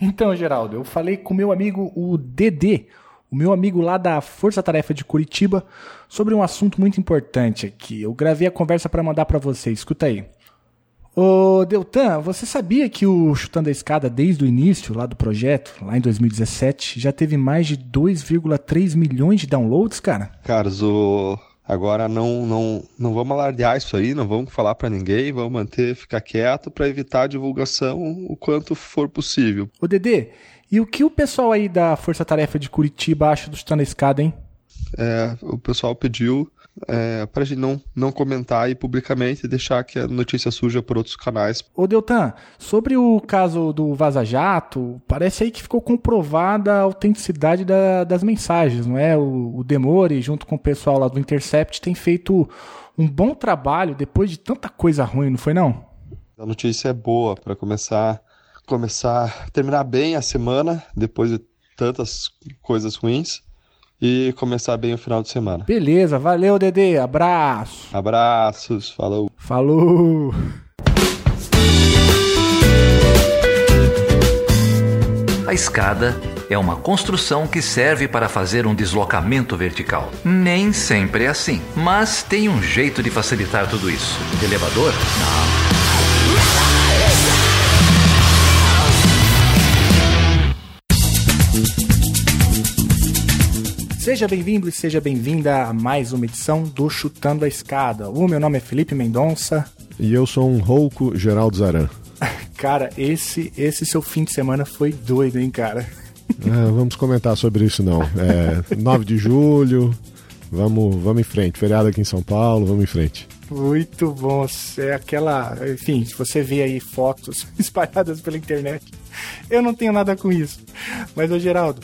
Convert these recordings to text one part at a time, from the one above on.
Então, Geraldo, eu falei com meu amigo o Dedê, o meu amigo lá da Força Tarefa de Curitiba, sobre um assunto muito importante aqui. Eu gravei a conversa para mandar para você. Escuta aí. Ô, Deltan, você sabia que o Chutando a Escada, desde o início lá do projeto, lá em 2017, já teve mais de 2,3 milhões de downloads, cara? Caras, o... agora não, não, não vamos alardear isso aí, não vamos falar para ninguém, vamos manter, ficar quieto para evitar a divulgação o quanto for possível. Ô, Dedê, e o que o pessoal aí da Força Tarefa de Curitiba acha do Chutando a Escada, hein? É, o pessoal pediu é, para a gente não, não comentar aí publicamente e deixar que a notícia suja por outros canais. Ô Deltan, sobre o caso do Vaza Jato, parece aí que ficou comprovada a autenticidade da, das mensagens, não é? O, o Demore, junto com o pessoal lá do Intercept, tem feito um bom trabalho depois de tanta coisa ruim, não foi não? A notícia é boa para começar, começar, terminar bem a semana depois de tantas coisas ruins e começar bem o final de semana. Beleza, valeu, Dedê. Abraço. Abraços, falou. Falou. A escada é uma construção que serve para fazer um deslocamento vertical. Nem sempre é assim, mas tem um jeito de facilitar tudo isso. De elevador? Não. Seja bem-vindo e seja bem-vinda a mais uma edição do Chutando a Escada. O meu nome é Felipe Mendonça. E eu sou um rouco Geraldo Zaran. Cara, esse, esse seu fim de semana foi doido, hein, cara? É, vamos comentar sobre isso não. É, 9 de julho, vamos, vamos em frente. Feriado aqui em São Paulo, vamos em frente. Muito bom. É aquela. Enfim, se você vê aí fotos espalhadas pela internet, eu não tenho nada com isso. Mas, ô Geraldo,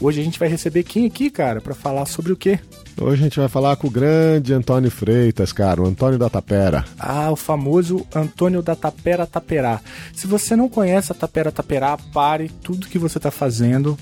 Hoje a gente vai receber quem aqui, cara, para falar sobre o quê? Hoje a gente vai falar com o grande Antônio Freitas, cara, o Antônio da Tapera. Ah, o famoso Antônio da Tapera Taperá. Se você não conhece a Tapera Taperá, pare tudo que você está fazendo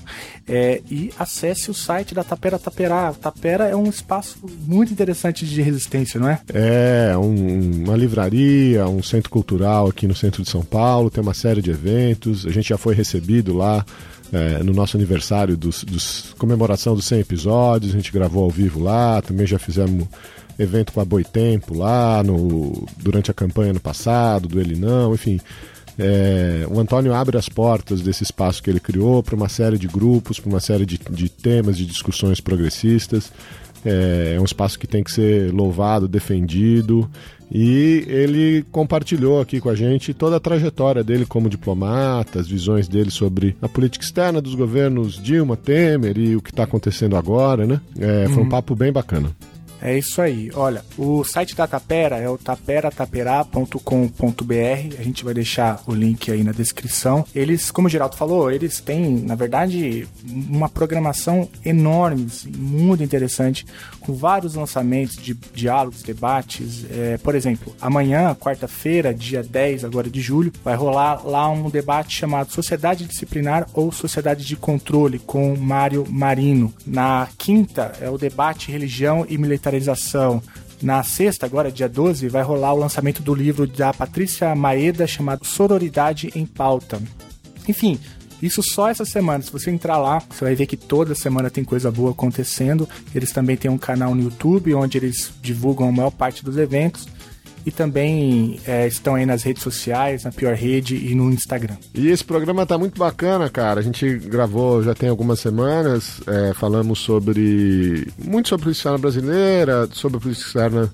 é, e acesse o site da Tapera Taperá. Tapera é um espaço muito interessante de resistência, não é? É, um, uma livraria, um centro cultural aqui no centro de São Paulo, tem uma série de eventos, a gente já foi recebido lá é, no nosso aniversário dos, dos, comemoração dos 100 episódios, a gente gravou ao vivo lá, também já fizemos evento com a Boitempo lá no, durante a campanha no passado, do Ele Não, enfim. É, o Antônio abre as portas desse espaço que ele criou para uma série de grupos, para uma série de, de temas, de discussões progressistas. É, é um espaço que tem que ser louvado, defendido e ele compartilhou aqui com a gente toda a trajetória dele como diplomata, as visões dele sobre a política externa dos governos Dilma, Temer e o que está acontecendo agora, né? É, foi um uhum. papo bem bacana. É isso aí. Olha, o site da Tapera é o taperataperá.com.br. A gente vai deixar o link aí na descrição. Eles, como o Geraldo falou, eles têm, na verdade, uma programação enorme, assim, muito interessante, com vários lançamentos de diálogos, debates. É, por exemplo, amanhã, quarta-feira, dia 10 agora de julho, vai rolar lá um debate chamado Sociedade Disciplinar ou Sociedade de Controle com Mário Marino. Na quinta é o debate Religião e Na sexta, agora dia 12, vai rolar o lançamento do livro da Patrícia Maeda chamado Sororidade em Pauta. Enfim, isso só essa semana. Se você entrar lá, você vai ver que toda semana tem coisa boa acontecendo. Eles também têm um canal no YouTube onde eles divulgam a maior parte dos eventos e também é, estão aí nas redes sociais, na Pior Rede e no Instagram. E esse programa tá muito bacana, cara. A gente gravou já tem algumas semanas, é, falamos sobre muito sobre a externa brasileira, sobre a política externa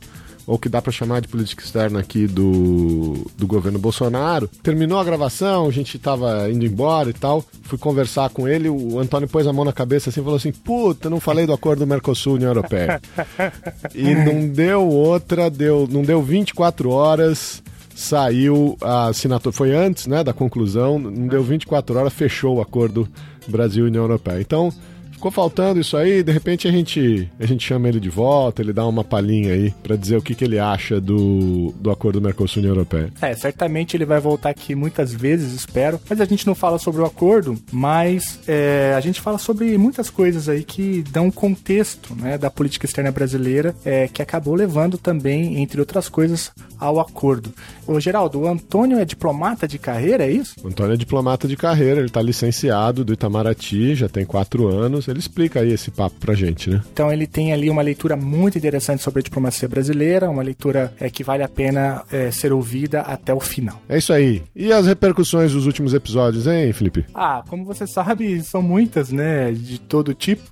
ou que dá para chamar de política externa aqui do, do governo Bolsonaro. Terminou a gravação, a gente tava indo embora e tal. Fui conversar com ele, o Antônio pôs a mão na cabeça assim e falou assim: Puta, não falei do acordo do Mercosul-União Europeia. e não deu outra, deu, não deu 24 horas saiu a assinatura, foi antes né, da conclusão, não deu 24 horas, fechou o acordo Brasil-União Europeia. Então, ficou faltando isso aí, de repente a gente, a gente chama ele de volta, ele dá uma palhinha aí para dizer o que, que ele acha do, do acordo Mercosul-União Europeia. É, certamente ele vai voltar aqui muitas vezes, espero. Mas a gente não fala sobre o acordo, mas é, a gente fala sobre muitas coisas aí que dão contexto né, da política externa brasileira, é, que acabou levando também, entre outras coisas, ao acordo. Ô, Geraldo, o Antônio é diplomata de carreira, é isso? O Antônio é diplomata de carreira, ele está licenciado do Itamaraty, já tem quatro anos. Ele explica aí esse papo pra gente, né? Então ele tem ali uma leitura muito interessante sobre a diplomacia brasileira, uma leitura é, que vale a pena é, ser ouvida até o final. É isso aí. E as repercussões dos últimos episódios, hein, Felipe? Ah, como você sabe, são muitas, né? De todo tipo.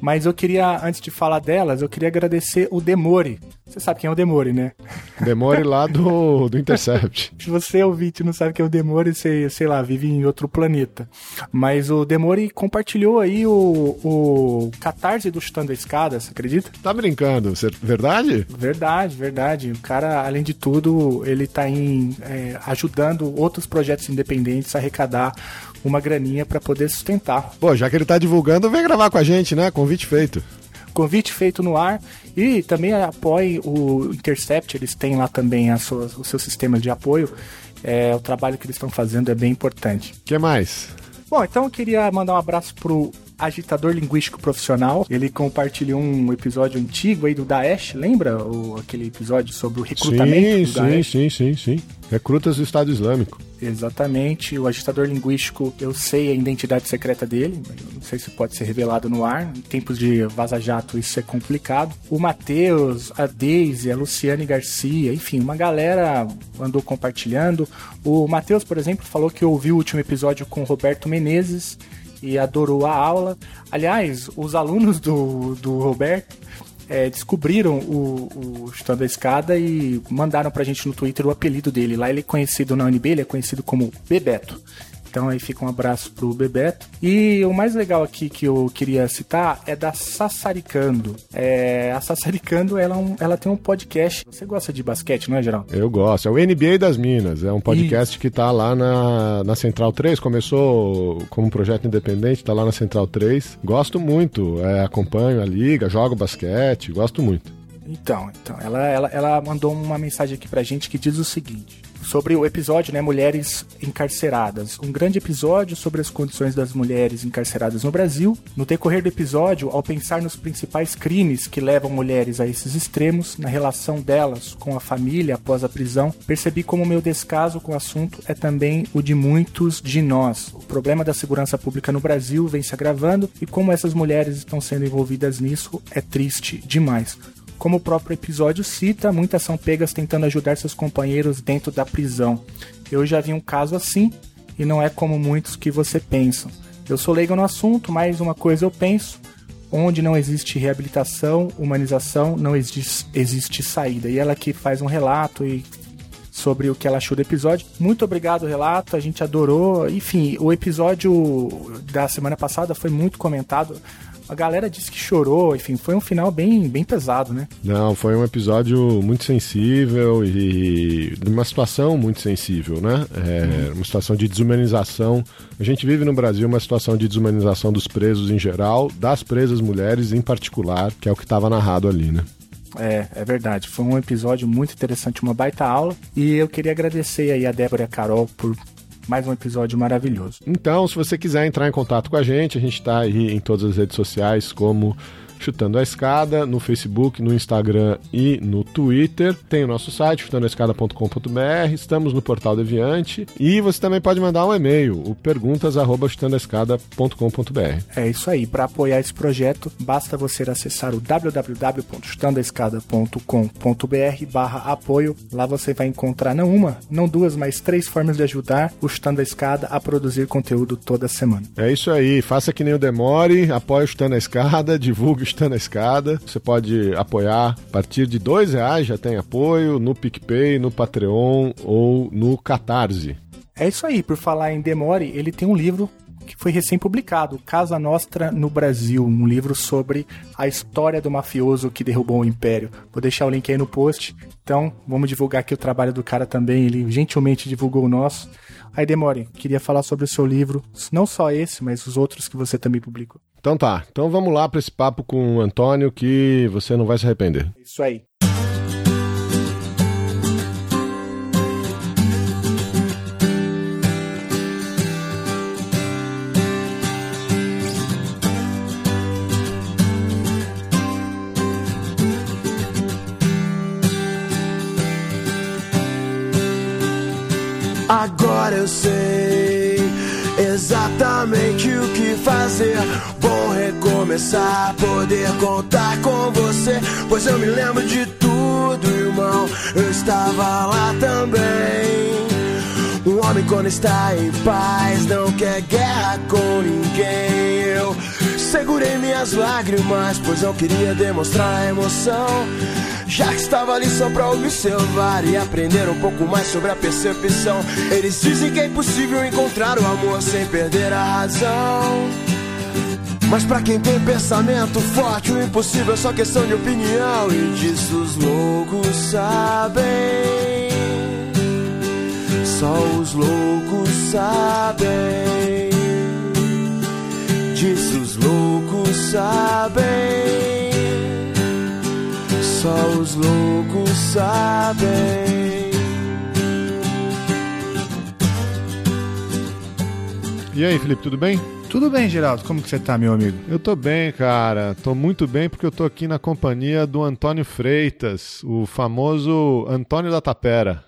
Mas eu queria, antes de falar delas, eu queria agradecer o Demore. Você sabe quem é o Demore, né? Demore lá do, do Intercept. Se você ouvinte não sabe quem é o Demore, você, sei lá, vive em outro planeta. Mas o Demore compartilhou aí o, o catarse do Chutando a Escada, você acredita? Tá brincando, verdade? Verdade, verdade. O cara, além de tudo, ele tá em, é, ajudando outros projetos independentes a arrecadar uma graninha para poder sustentar. Pô, já que ele tá divulgando, vem gravar com a gente, né? Convite feito convite feito no ar e também apoie o Intercept, eles têm lá também suas, os seus sistemas de apoio. É, o trabalho que eles estão fazendo é bem importante. O que mais? Bom, então eu queria mandar um abraço pro agitador linguístico profissional. Ele compartilhou um episódio antigo aí do Daesh, lembra? O, aquele episódio sobre o recrutamento sim, do sim? Sim, sim, sim, Recrutas do Estado Islâmico. Exatamente. O agitador linguístico, eu sei a identidade secreta dele, não sei se pode ser revelado no ar. Em tempos de vaza-jato isso é complicado. O Matheus, a Daisy, a Luciane Garcia, enfim, uma galera andou compartilhando. O Matheus, por exemplo, falou que ouviu o último episódio com o Roberto Menezes e adorou a aula. Aliás, os alunos do, do Roberto é, descobriram o, o Chutando a Escada e mandaram pra gente no Twitter o apelido dele. Lá ele é conhecido na UNB, ele é conhecido como Bebeto. Então aí fica um abraço pro Bebeto. E o mais legal aqui que eu queria citar é da Sassaricando. É, a Sassaricando, ela, é um, ela tem um podcast. Você gosta de basquete, não é, Geraldo? Eu gosto. É o NBA das Minas. É um podcast que tá lá na, na Central 3. Começou como um projeto independente, tá lá na Central 3. Gosto muito. É, acompanho a liga, jogo basquete. Gosto muito. Então, então ela, ela, ela mandou uma mensagem aqui pra gente que diz o seguinte sobre o episódio, né, Mulheres Encarceradas. Um grande episódio sobre as condições das mulheres encarceradas no Brasil. No decorrer do episódio, ao pensar nos principais crimes que levam mulheres a esses extremos, na relação delas com a família após a prisão, percebi como meu descaso com o assunto é também o de muitos de nós. O problema da segurança pública no Brasil vem se agravando e como essas mulheres estão sendo envolvidas nisso é triste demais. Como o próprio episódio cita, muitas são pegas tentando ajudar seus companheiros dentro da prisão. Eu já vi um caso assim e não é como muitos que você pensam. Eu sou leigo no assunto, mas uma coisa eu penso: onde não existe reabilitação, humanização, não existe, existe saída. E ela aqui faz um relato e sobre o que ela achou do episódio. Muito obrigado, relato, a gente adorou. Enfim, o episódio da semana passada foi muito comentado a galera disse que chorou, enfim, foi um final bem, bem pesado, né? Não, foi um episódio muito sensível e uma situação muito sensível, né? É, hum. Uma situação de desumanização. A gente vive no Brasil uma situação de desumanização dos presos em geral, das presas mulheres em particular, que é o que estava narrado ali, né? É, é verdade. Foi um episódio muito interessante, uma baita aula. E eu queria agradecer aí a Débora e a Carol por mais um episódio maravilhoso. Então, se você quiser entrar em contato com a gente, a gente está aí em todas as redes sociais como Chutando a Escada, no Facebook, no Instagram e no Twitter. Tem o nosso site, chutandoaescada.com.br, estamos no Portal Deviante e você também pode mandar um e-mail, o perguntas@chutandoaescada.com.br. É isso aí, para apoiar esse projeto, basta você acessar o www.chutandoaescada.com.br/apoio. Lá você vai encontrar não uma, não duas, mas três formas de ajudar o Chutando a Escada a produzir conteúdo toda semana. É isso aí, faça que nem o Demore, apoie o Chutando a Escada, divulgue está na escada. Você pode apoiar a partir de dois reais, já tem apoio no PicPay, no Patreon ou no Catarse. É isso aí, por falar em Demore, ele tem um livro que foi recém-publicado, Casa Nostra no Brasil, um livro sobre a história do mafioso que derrubou o império. Vou deixar o link aí no post. Então, vamos divulgar aqui o trabalho do cara também, ele gentilmente divulgou o nosso. Aí, Demore, queria falar sobre o seu livro, não só esse, mas os outros que você também publicou. Então tá, então vamos lá para esse papo com o Antônio que você não vai se arrepender. Isso aí. Agora eu sei exatamente o que fazer. Bom recomeçar, poder contar com você. Pois eu me lembro de tudo, irmão. Eu estava lá também. Um homem quando está em paz não quer guerra com ninguém. Eu segurei minhas lágrimas, pois não queria demonstrar emoção. Já que estava ali só pra observar e aprender um pouco mais sobre a percepção. Eles dizem que é impossível encontrar o amor sem perder a razão. Mas pra quem tem pensamento forte, o impossível é só questão de opinião. E disso os loucos sabem. Só os loucos sabem. Disso os loucos sabem. Só os loucos sabem. E aí, Felipe, tudo bem? Tudo bem, Geraldo? Como que você tá, meu amigo? Eu tô bem, cara. Tô muito bem porque eu tô aqui na companhia do Antônio Freitas, o famoso Antônio da Tapera.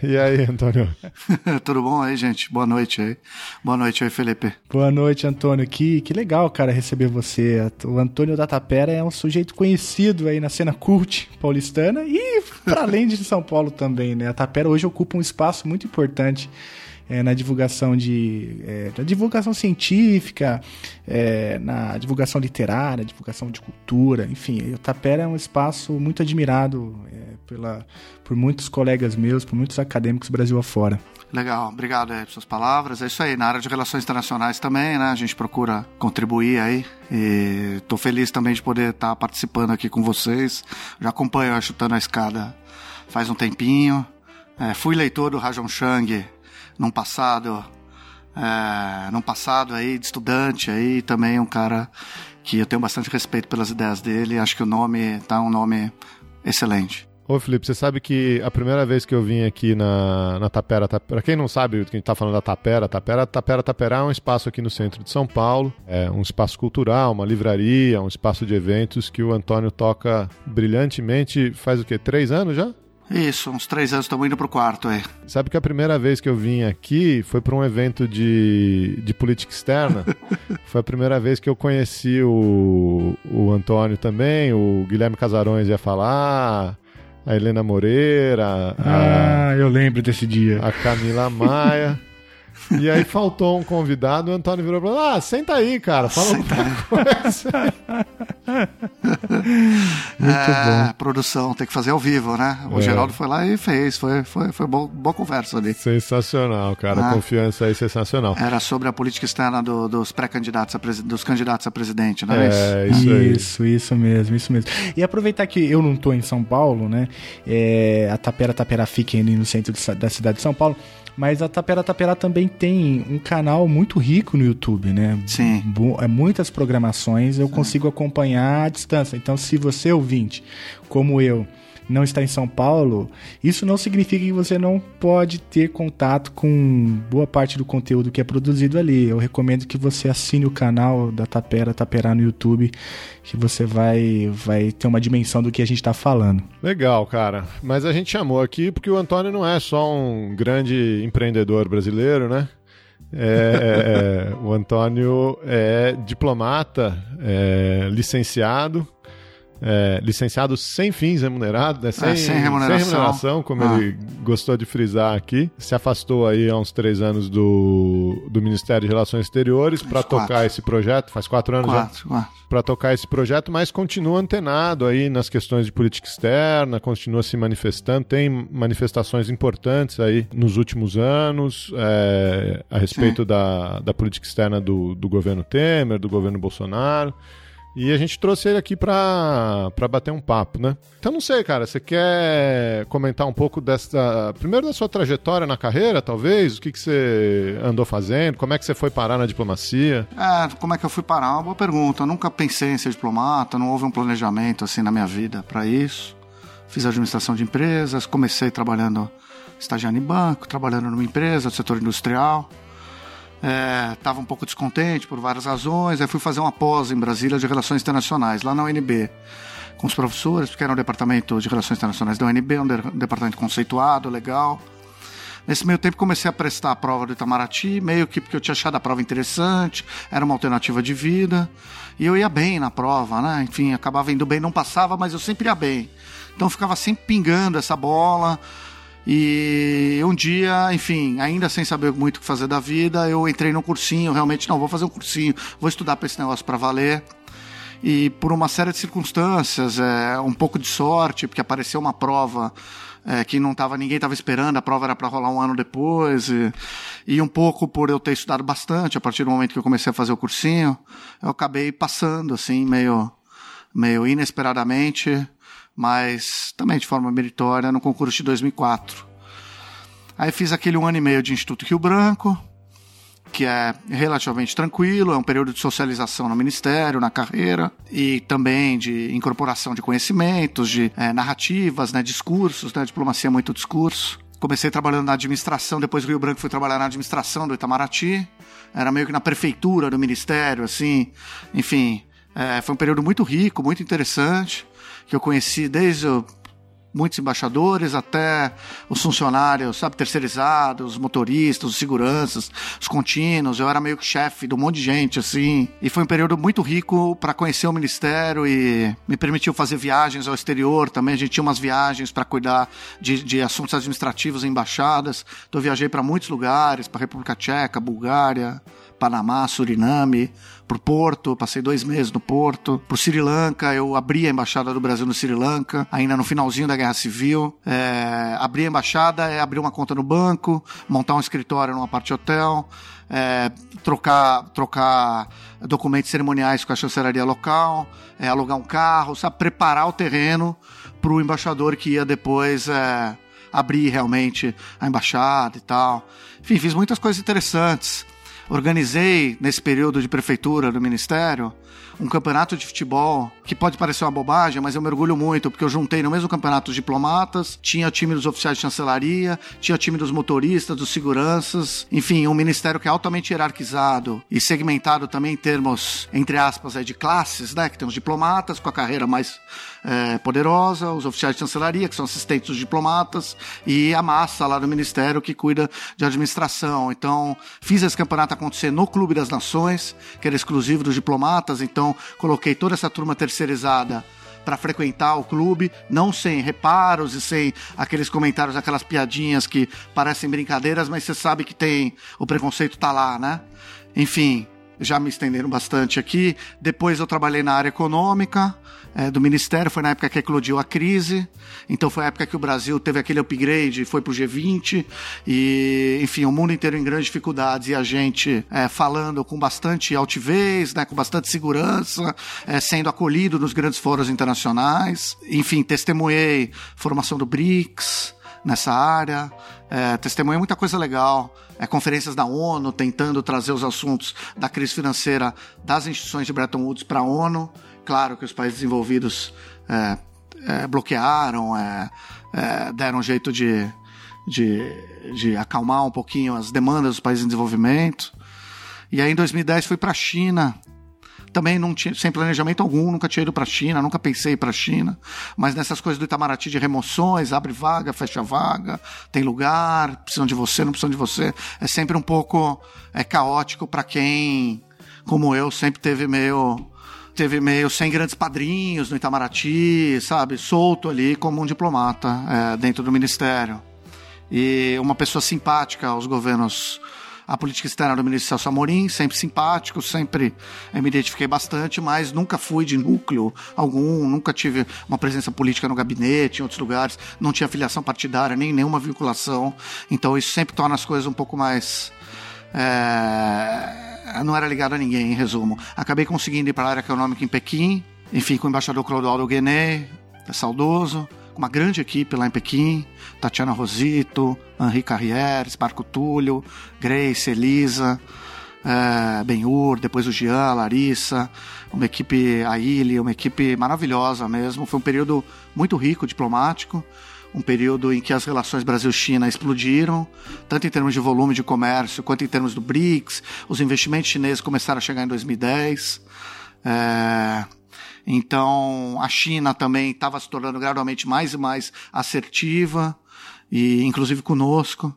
E aí, Antônio? Tudo bom aí, gente? Boa noite aí. Boa noite aí, Felipe. Boa noite, Antônio. Que, que legal, cara, receber você. O Antônio da Tapera é um sujeito conhecido aí na cena cult paulistana e para além de São Paulo também, né? A Tapera hoje ocupa um espaço muito importante é, na divulgação de é, na divulgação científica, é, na divulgação literária, divulgação de cultura, enfim, o Tapera é um espaço muito admirado é, pela, por muitos colegas meus, por muitos acadêmicos Brasil afora. Legal, obrigado aí por suas palavras. É isso aí, na área de relações internacionais também, né? A gente procura contribuir aí. E tô feliz também de poder estar participando aqui com vocês. Já acompanho a Chutando a Escada faz um tempinho. É, fui leitor do Rajon Chang num passado, é, passado aí de estudante aí, também um cara que eu tenho bastante respeito pelas ideias dele. Acho que o nome tá um nome excelente. Ô Felipe, você sabe que a primeira vez que eu vim aqui na, na Tapera, Tapera, quem não sabe o que a gente tá falando da Tapera, Tapera, Tapera, Tapera é um espaço aqui no centro de São Paulo, é um espaço cultural, uma livraria, um espaço de eventos que o Antônio toca brilhantemente faz o quê? Três anos já? Isso, uns três anos estamos indo pro quarto aí. Sabe que a primeira vez que eu vim aqui foi para um evento de, de política externa. foi a primeira vez que eu conheci o, o Antônio também, o Guilherme Casarões ia falar, a Helena Moreira. Ah, a, eu lembro desse dia. A Camila Maia. E aí faltou um convidado, o Antônio virou e falou: Ah, senta aí, cara, fala senta alguma coisa. Muito é, bom. Produção, tem que fazer ao vivo, né? O é. Geraldo foi lá e fez, foi, foi, foi boa, boa conversa ali. Sensacional, cara, ah, confiança aí sensacional. Era sobre a política externa do, dos pré-candidatos, dos candidatos a presidente, não é, é isso? Isso, aí. isso, isso mesmo, isso mesmo. E aproveitar que eu não tô em São Paulo, né? É, a Tapera Tapera fica ali no centro da cidade de São Paulo. Mas a Tapera Tapera também tem um canal muito rico no YouTube, né? Sim. é muitas programações eu consigo acompanhar à distância. Então, se você ouvinte, como eu, não está em São Paulo, isso não significa que você não pode ter contato com boa parte do conteúdo que é produzido ali. Eu recomendo que você assine o canal da Tapera Tapera no YouTube, que você vai, vai ter uma dimensão do que a gente está falando. Legal, cara. Mas a gente chamou aqui porque o Antônio não é só um grande empreendedor brasileiro, né? É, é, o Antônio é diplomata, é licenciado, é, licenciado sem fins remunerados, né? sem, é, sem, remuneração. sem remuneração, como ah. ele gostou de frisar aqui. Se afastou aí há uns três anos do, do Ministério de Relações Exteriores para tocar esse projeto. Faz quatro anos quatro, já? Para tocar esse projeto, mas continua antenado aí nas questões de política externa, continua se manifestando, tem manifestações importantes aí nos últimos anos é, a respeito da, da política externa do, do governo Temer, do governo Bolsonaro. E a gente trouxe ele aqui pra, pra bater um papo, né? Então não sei, cara, você quer comentar um pouco dessa. Primeiro da sua trajetória na carreira, talvez? O que, que você andou fazendo? Como é que você foi parar na diplomacia? É, como é que eu fui parar? Uma boa pergunta. Eu nunca pensei em ser diplomata, não houve um planejamento assim na minha vida para isso. Fiz administração de empresas, comecei trabalhando, estagiando em banco, trabalhando numa empresa do setor industrial estava é, um pouco descontente por várias razões. Aí fui fazer uma pós em Brasília de Relações Internacionais, lá na UNB, com os professores, porque era um departamento de Relações Internacionais da UNB, um, de, departamento conceituado, legal. Nesse meio tempo comecei a prestar a prova do Itamaraty, meio que porque eu tinha achado a prova interessante, era uma alternativa de vida, e eu ia bem na prova, né? Enfim, acabava indo bem, não passava, mas eu sempre ia bem. Então ficava sempre pingando essa bola, e um dia, enfim, ainda sem saber muito o que fazer da vida, eu entrei no cursinho, realmente, não, vou fazer um cursinho, vou estudar para esse negócio para valer. E por uma série de circunstâncias, é, um pouco de sorte, porque apareceu uma prova é, que não tava, ninguém estava esperando, a prova era para rolar um ano depois, e, e, um pouco por eu ter estudado bastante, a partir do momento que eu comecei a fazer o cursinho, eu acabei passando, assim, meio, meio inesperadamente, mas também de forma meritória no concurso de 2004. Aí fiz aquele um ano e meio de Instituto Rio Branco, que é relativamente tranquilo, é um período de socialização no ministério, na carreira, e também de incorporação de conhecimentos, de é, narrativas, né, discursos, né, diplomacia é muito discurso. Comecei trabalhando na administração, depois do Rio Branco fui trabalhar na administração do Itamaraty, era meio que na prefeitura do ministério, assim, enfim, é, foi um período muito rico, muito interessante que eu conheci desde muitos embaixadores até os funcionários, sabe, terceirizados, os motoristas, os seguranças, os contínuos. Eu era meio que chefe de um monte de gente, assim. E foi um período muito rico para conhecer o ministério e me permitiu fazer viagens ao exterior também. A gente tinha umas viagens para cuidar de, de, assuntos administrativos em embaixadas. Então eu viajei para muitos lugares, para República Tcheca, Bulgária, Panamá, Suriname, por Porto, passei dois meses no Porto, por Sri Lanka, eu abri a embaixada do Brasil no Sri Lanka, ainda no finalzinho da Guerra Civil. É, abrir a embaixada é abrir uma conta no banco, montar um escritório numa parte hotel, é, trocar, trocar documentos cerimoniais com a chancelaria local, é, alugar um carro, sabe, preparar o terreno para o embaixador que ia depois é, abrir realmente a embaixada e tal. Enfim, fiz muitas coisas interessantes. Organizei, nesse período de prefeitura do ministério, um campeonato de futebol que pode parecer uma bobagem, mas eu mergulho muito, porque eu juntei no mesmo campeonato os diplomatas, tinha o time dos oficiais de chancelaria, tinha o time dos motoristas, dos seguranças, enfim, um ministério que é altamente hierarquizado e segmentado também em termos, entre aspas, de classes, né? Que tem os diplomatas com a carreira mais é, poderosa, os oficiais de chancelaria, que são assistentes dos diplomatas, e a massa lá do ministério que cuida de administração. Então, fiz esse campeonato acontecer no Clube das Nações, que era exclusivo dos diplomatas, então coloquei toda essa turma terceirizada para frequentar o clube, não sem reparos e sem aqueles comentários, aquelas piadinhas que parecem brincadeiras, mas você sabe que tem o preconceito tá lá, né? Enfim, já me estenderam bastante aqui. Depois eu trabalhei na área econômica, é, do Ministério, foi na época que eclodiu a crise, então foi a época que o Brasil teve aquele upgrade, foi pro G20, e enfim, o mundo inteiro em grandes dificuldades e a gente é, falando com bastante altivez, né, com bastante segurança, é, sendo acolhido nos grandes fóruns internacionais. Enfim, testemunhei formação do BRICS, nessa área, é, testemunhei muita coisa legal, é, conferências da ONU tentando trazer os assuntos da crise financeira das instituições de Bretton Woods para a ONU. Claro que os países desenvolvidos é, é, bloquearam, é, é, deram um jeito de, de, de acalmar um pouquinho as demandas dos países em desenvolvimento. E aí em 2010 fui para a China, também não tinha, sem planejamento algum, nunca tinha ido para a China, nunca pensei para a China, mas nessas coisas do Itamaraty de remoções, abre vaga, fecha vaga, tem lugar, precisam de você, não precisam de você, é sempre um pouco é caótico para quem, como eu, sempre teve meio teve meio sem grandes padrinhos no Itamaraty, sabe? Solto ali como um diplomata é, dentro do ministério. E uma pessoa simpática aos governos, a política externa do ministro Celso Amorim, sempre simpático, sempre é, me identifiquei bastante, mas nunca fui de núcleo algum, nunca tive uma presença política no gabinete, em outros lugares, não tinha filiação partidária, nem nenhuma vinculação. Então isso sempre torna as coisas um pouco mais. É, não era ligado a ninguém, em resumo. Acabei conseguindo ir para a área econômica em Pequim, enfim, com o embaixador Clodoaldo Guenet, é saudoso, com uma grande equipe lá em Pequim, Tatiana Rosito, Henri Carrieres, Marco Túlio, Grace, Elisa, é, Benhur, depois o Jean, Larissa, uma equipe, a Ilha, uma equipe maravilhosa mesmo. Foi um período muito rico, diplomático, um período em que as relações Brasil-China explodiram, tanto em termos de volume de comércio quanto em termos do BRICS. Os investimentos chineses começaram a chegar em 2010. É, então, a China também estava se tornando gradualmente mais e mais assertiva, e inclusive conosco.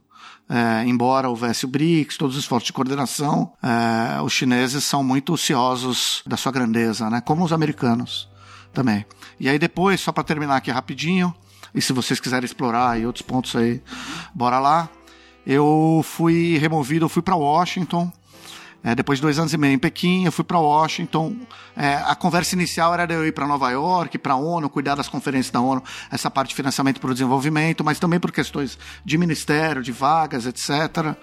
É, embora houvesse o BRICS, todos os esforços de coordenação, é, os chineses são muito ociosos da sua grandeza, né? como os americanos também. E aí depois, só para terminar aqui rapidinho, e se vocês quiserem explorar aí outros pontos aí, bora lá. Eu fui removido, eu fui para Washington, é, depois de dois anos e meio em Pequim, eu fui para Washington. É, a conversa inicial era de eu ir para Nova York, para a ONU, cuidar das conferências da ONU, essa parte de financiamento para o desenvolvimento, mas também por questões de ministério, de vagas, etc.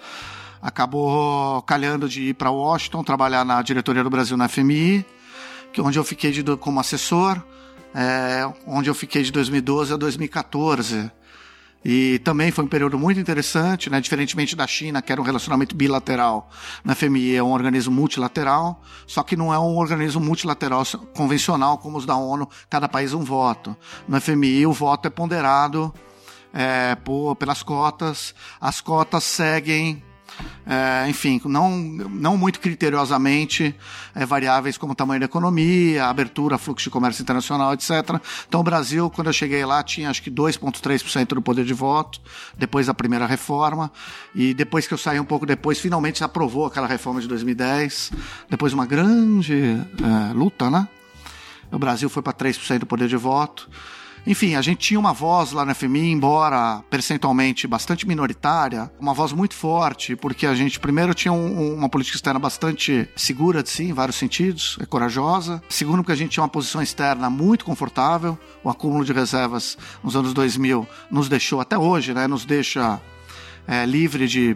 Acabou calhando de ir para Washington, trabalhar na diretoria do Brasil na FMI, que onde eu fiquei de, como assessor, é, onde eu fiquei de 2012 a 2014. E também foi um período muito interessante, né? diferentemente da China, que era um relacionamento bilateral. Na FMI é um organismo multilateral, só que não é um organismo multilateral convencional como os da ONU, cada país um voto. Na FMI o voto é ponderado é, por, pelas cotas, as cotas seguem é, enfim, não, não muito criteriosamente é, variáveis como o tamanho da economia, abertura, fluxo de comércio internacional, etc. Então o Brasil, quando eu cheguei lá, tinha acho que 2,3% do poder de voto, depois da primeira reforma, e depois que eu saí um pouco depois, finalmente se aprovou aquela reforma de 2010, depois de uma grande é, luta, né? O Brasil foi para 3% do poder de voto. Enfim, a gente tinha uma voz lá na FMI, embora percentualmente bastante minoritária, uma voz muito forte, porque a gente primeiro tinha um, uma política externa bastante segura de si, em vários sentidos, é corajosa. Segundo, porque a gente tinha uma posição externa muito confortável, o acúmulo de reservas nos anos 2000 nos deixou, até hoje, né, nos deixa é, livre de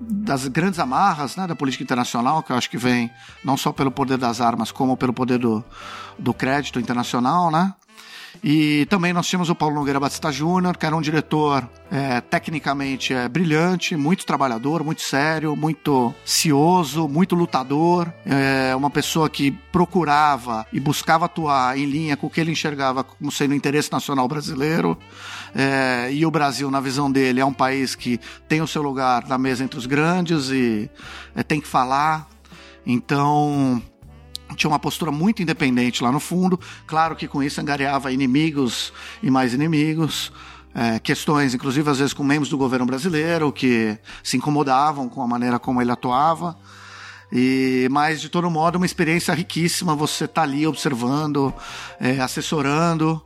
das grandes amarras né, da política internacional, que eu acho que vem não só pelo poder das armas, como pelo poder do, do crédito internacional, né? E também nós tínhamos o Paulo Nogueira Batista Júnior, que era um diretor é, tecnicamente é, brilhante, muito trabalhador, muito sério, muito cioso, muito lutador, é, uma pessoa que procurava e buscava atuar em linha com o que ele enxergava como sendo interesse nacional brasileiro. É, e o Brasil, na visão dele, é um país que tem o seu lugar na mesa entre os grandes e é, tem que falar. Então, tinha uma postura muito independente lá no fundo. Claro que com isso angariava inimigos e mais inimigos. É, questões, inclusive às vezes com membros do governo brasileiro que se incomodavam com a maneira como ele atuava. E, mas, de todo modo, uma experiência riquíssima. Você está ali observando, é, assessorando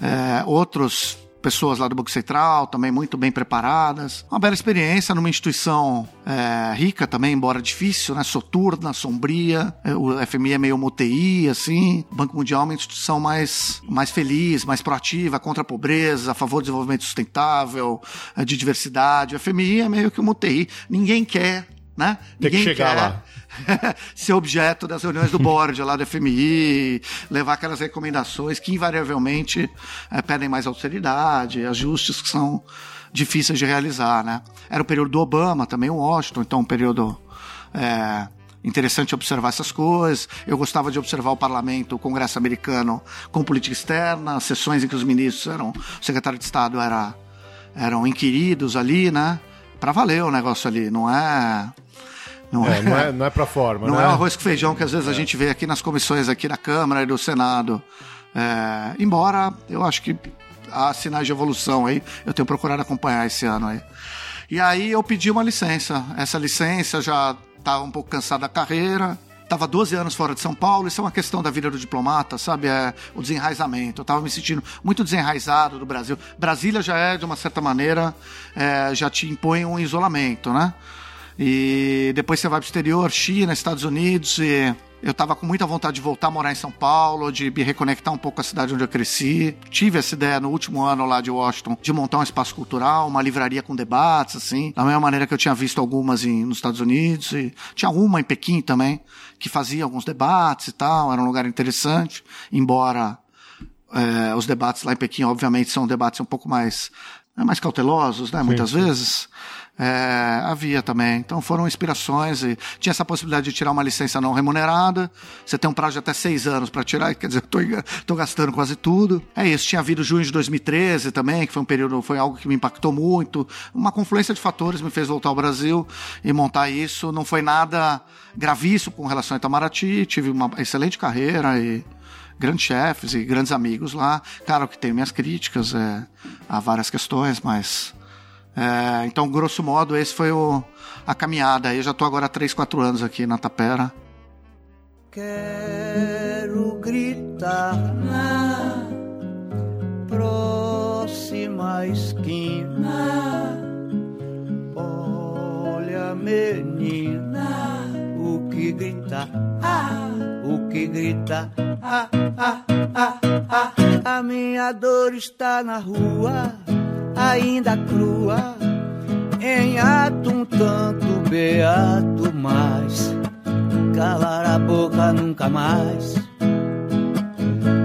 é, outros pessoas lá do Banco Central, também muito bem preparadas. Uma bela experiência numa instituição é, rica também, embora difícil, né? Soturna, sombria. É, o FMI é meio uma UTI, assim. O Banco Mundial é uma instituição mais, mais feliz, mais proativa, contra a pobreza, a favor do desenvolvimento sustentável, é, de diversidade. O FMI é meio que uma UTI. Ninguém quer né? Tem Ninguém que chegar lá. ser objeto das reuniões do board lá do FMI, levar aquelas recomendações que invariavelmente é, pedem mais austeridade, ajustes que são difíceis de realizar, né? Era o período do Obama, também o Washington, então um período é, interessante observar essas coisas. Eu gostava de observar o parlamento, o Congresso americano com política externa, sessões em que os ministros eram, o secretário de Estado era, eram inquiridos ali, né? Para valer o negócio ali, não é não é, é, não é, não é para forma. Não né? é o arroz com feijão que às vezes é. a gente vê aqui nas comissões aqui da Câmara e do Senado. É, embora eu acho que há sinais de evolução aí, eu tenho procurado acompanhar esse ano aí. E aí eu pedi uma licença. Essa licença já estava um pouco cansado da carreira. Estava 12 anos fora de São Paulo, isso é uma questão da vida do diplomata, sabe? É o desenraizamento. Eu estava me sentindo muito desenraizado do Brasil. Brasília já é, de uma certa maneira, é, já te impõe um isolamento, né? E depois você vai para o exterior, China, Estados Unidos, e eu estava com muita vontade de voltar a morar em São Paulo, de me reconectar um pouco com a cidade onde eu cresci. Tive essa ideia no último ano lá de Washington de montar um espaço cultural, uma livraria com debates, assim, da mesma maneira que eu tinha visto algumas em, nos Estados Unidos. E tinha uma em Pequim também, que fazia alguns debates e tal, era um lugar interessante, embora é, os debates lá em Pequim, obviamente, são debates um pouco mais, né, mais cautelosos, né, muitas sim. vezes. É, havia também. Então foram inspirações e tinha essa possibilidade de tirar uma licença não remunerada. Você tem um prazo de até seis anos para tirar, quer dizer, tô gastando quase tudo. É isso. Tinha havido junho de 2013 também, que foi um período, foi algo que me impactou muito. Uma confluência de fatores me fez voltar ao Brasil e montar isso. Não foi nada gravíssimo com relação a Itamaraty. Tive uma excelente carreira e grandes chefes e grandes amigos lá. Claro que tenho minhas críticas é, a várias questões, mas é, então, grosso modo, esse foi o, a caminhada. Eu já estou agora há 3, 4 anos aqui na Tapera. Quero gritar na próxima esquina. Olha, menina, o que grita, ah, o que grita, ah, ah, ah, ah. A minha dor está na rua ainda crua, em ato um tanto beato, mas calar a boca nunca mais.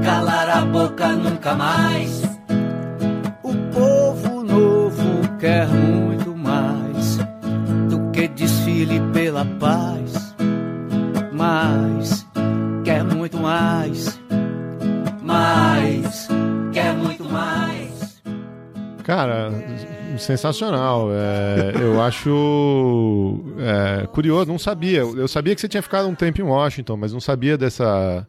Calar a boca nunca mais. O povo novo quer muito mais do que desfile pela paz, mas quer muito mais, Cara, sensacional. É, eu acho é, curioso, não sabia. Eu sabia que você tinha ficado um tempo em Washington, mas não sabia dessa,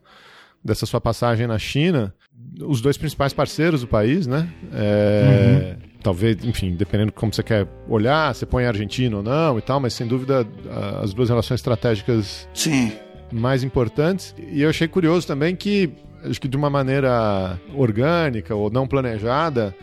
dessa sua passagem na China. Os dois principais parceiros do país, né? É, uhum. Talvez, enfim, dependendo de como você quer olhar, você põe a Argentina ou não e tal, mas sem dúvida as duas relações estratégicas Sim. mais importantes. E eu achei curioso também que, acho que de uma maneira orgânica ou não planejada,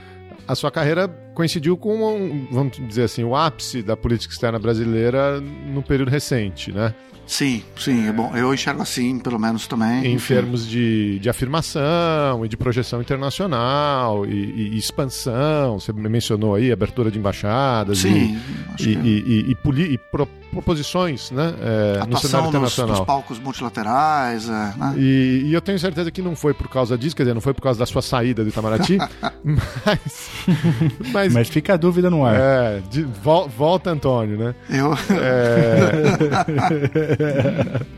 a sua carreira coincidiu com, um, vamos dizer assim, o ápice da política externa brasileira no período recente, né? Sim, sim, é bom. Eu enxergo assim, pelo menos também. Em enfim. termos de, de afirmação e de projeção internacional e, e, expansão, você mencionou aí abertura de embaixadas sim, e, e, e, e pro, proposições né, é, no cenário internacional. Nos, nos palcos multilaterais. É, né? e, e, eu tenho certeza que não foi por causa disso, quer dizer, não foi por causa da sua saída do Itamaraty, mas, mas, mas. fica a dúvida no ar. É, de, vol, volta, Antônio, né? Eu. É,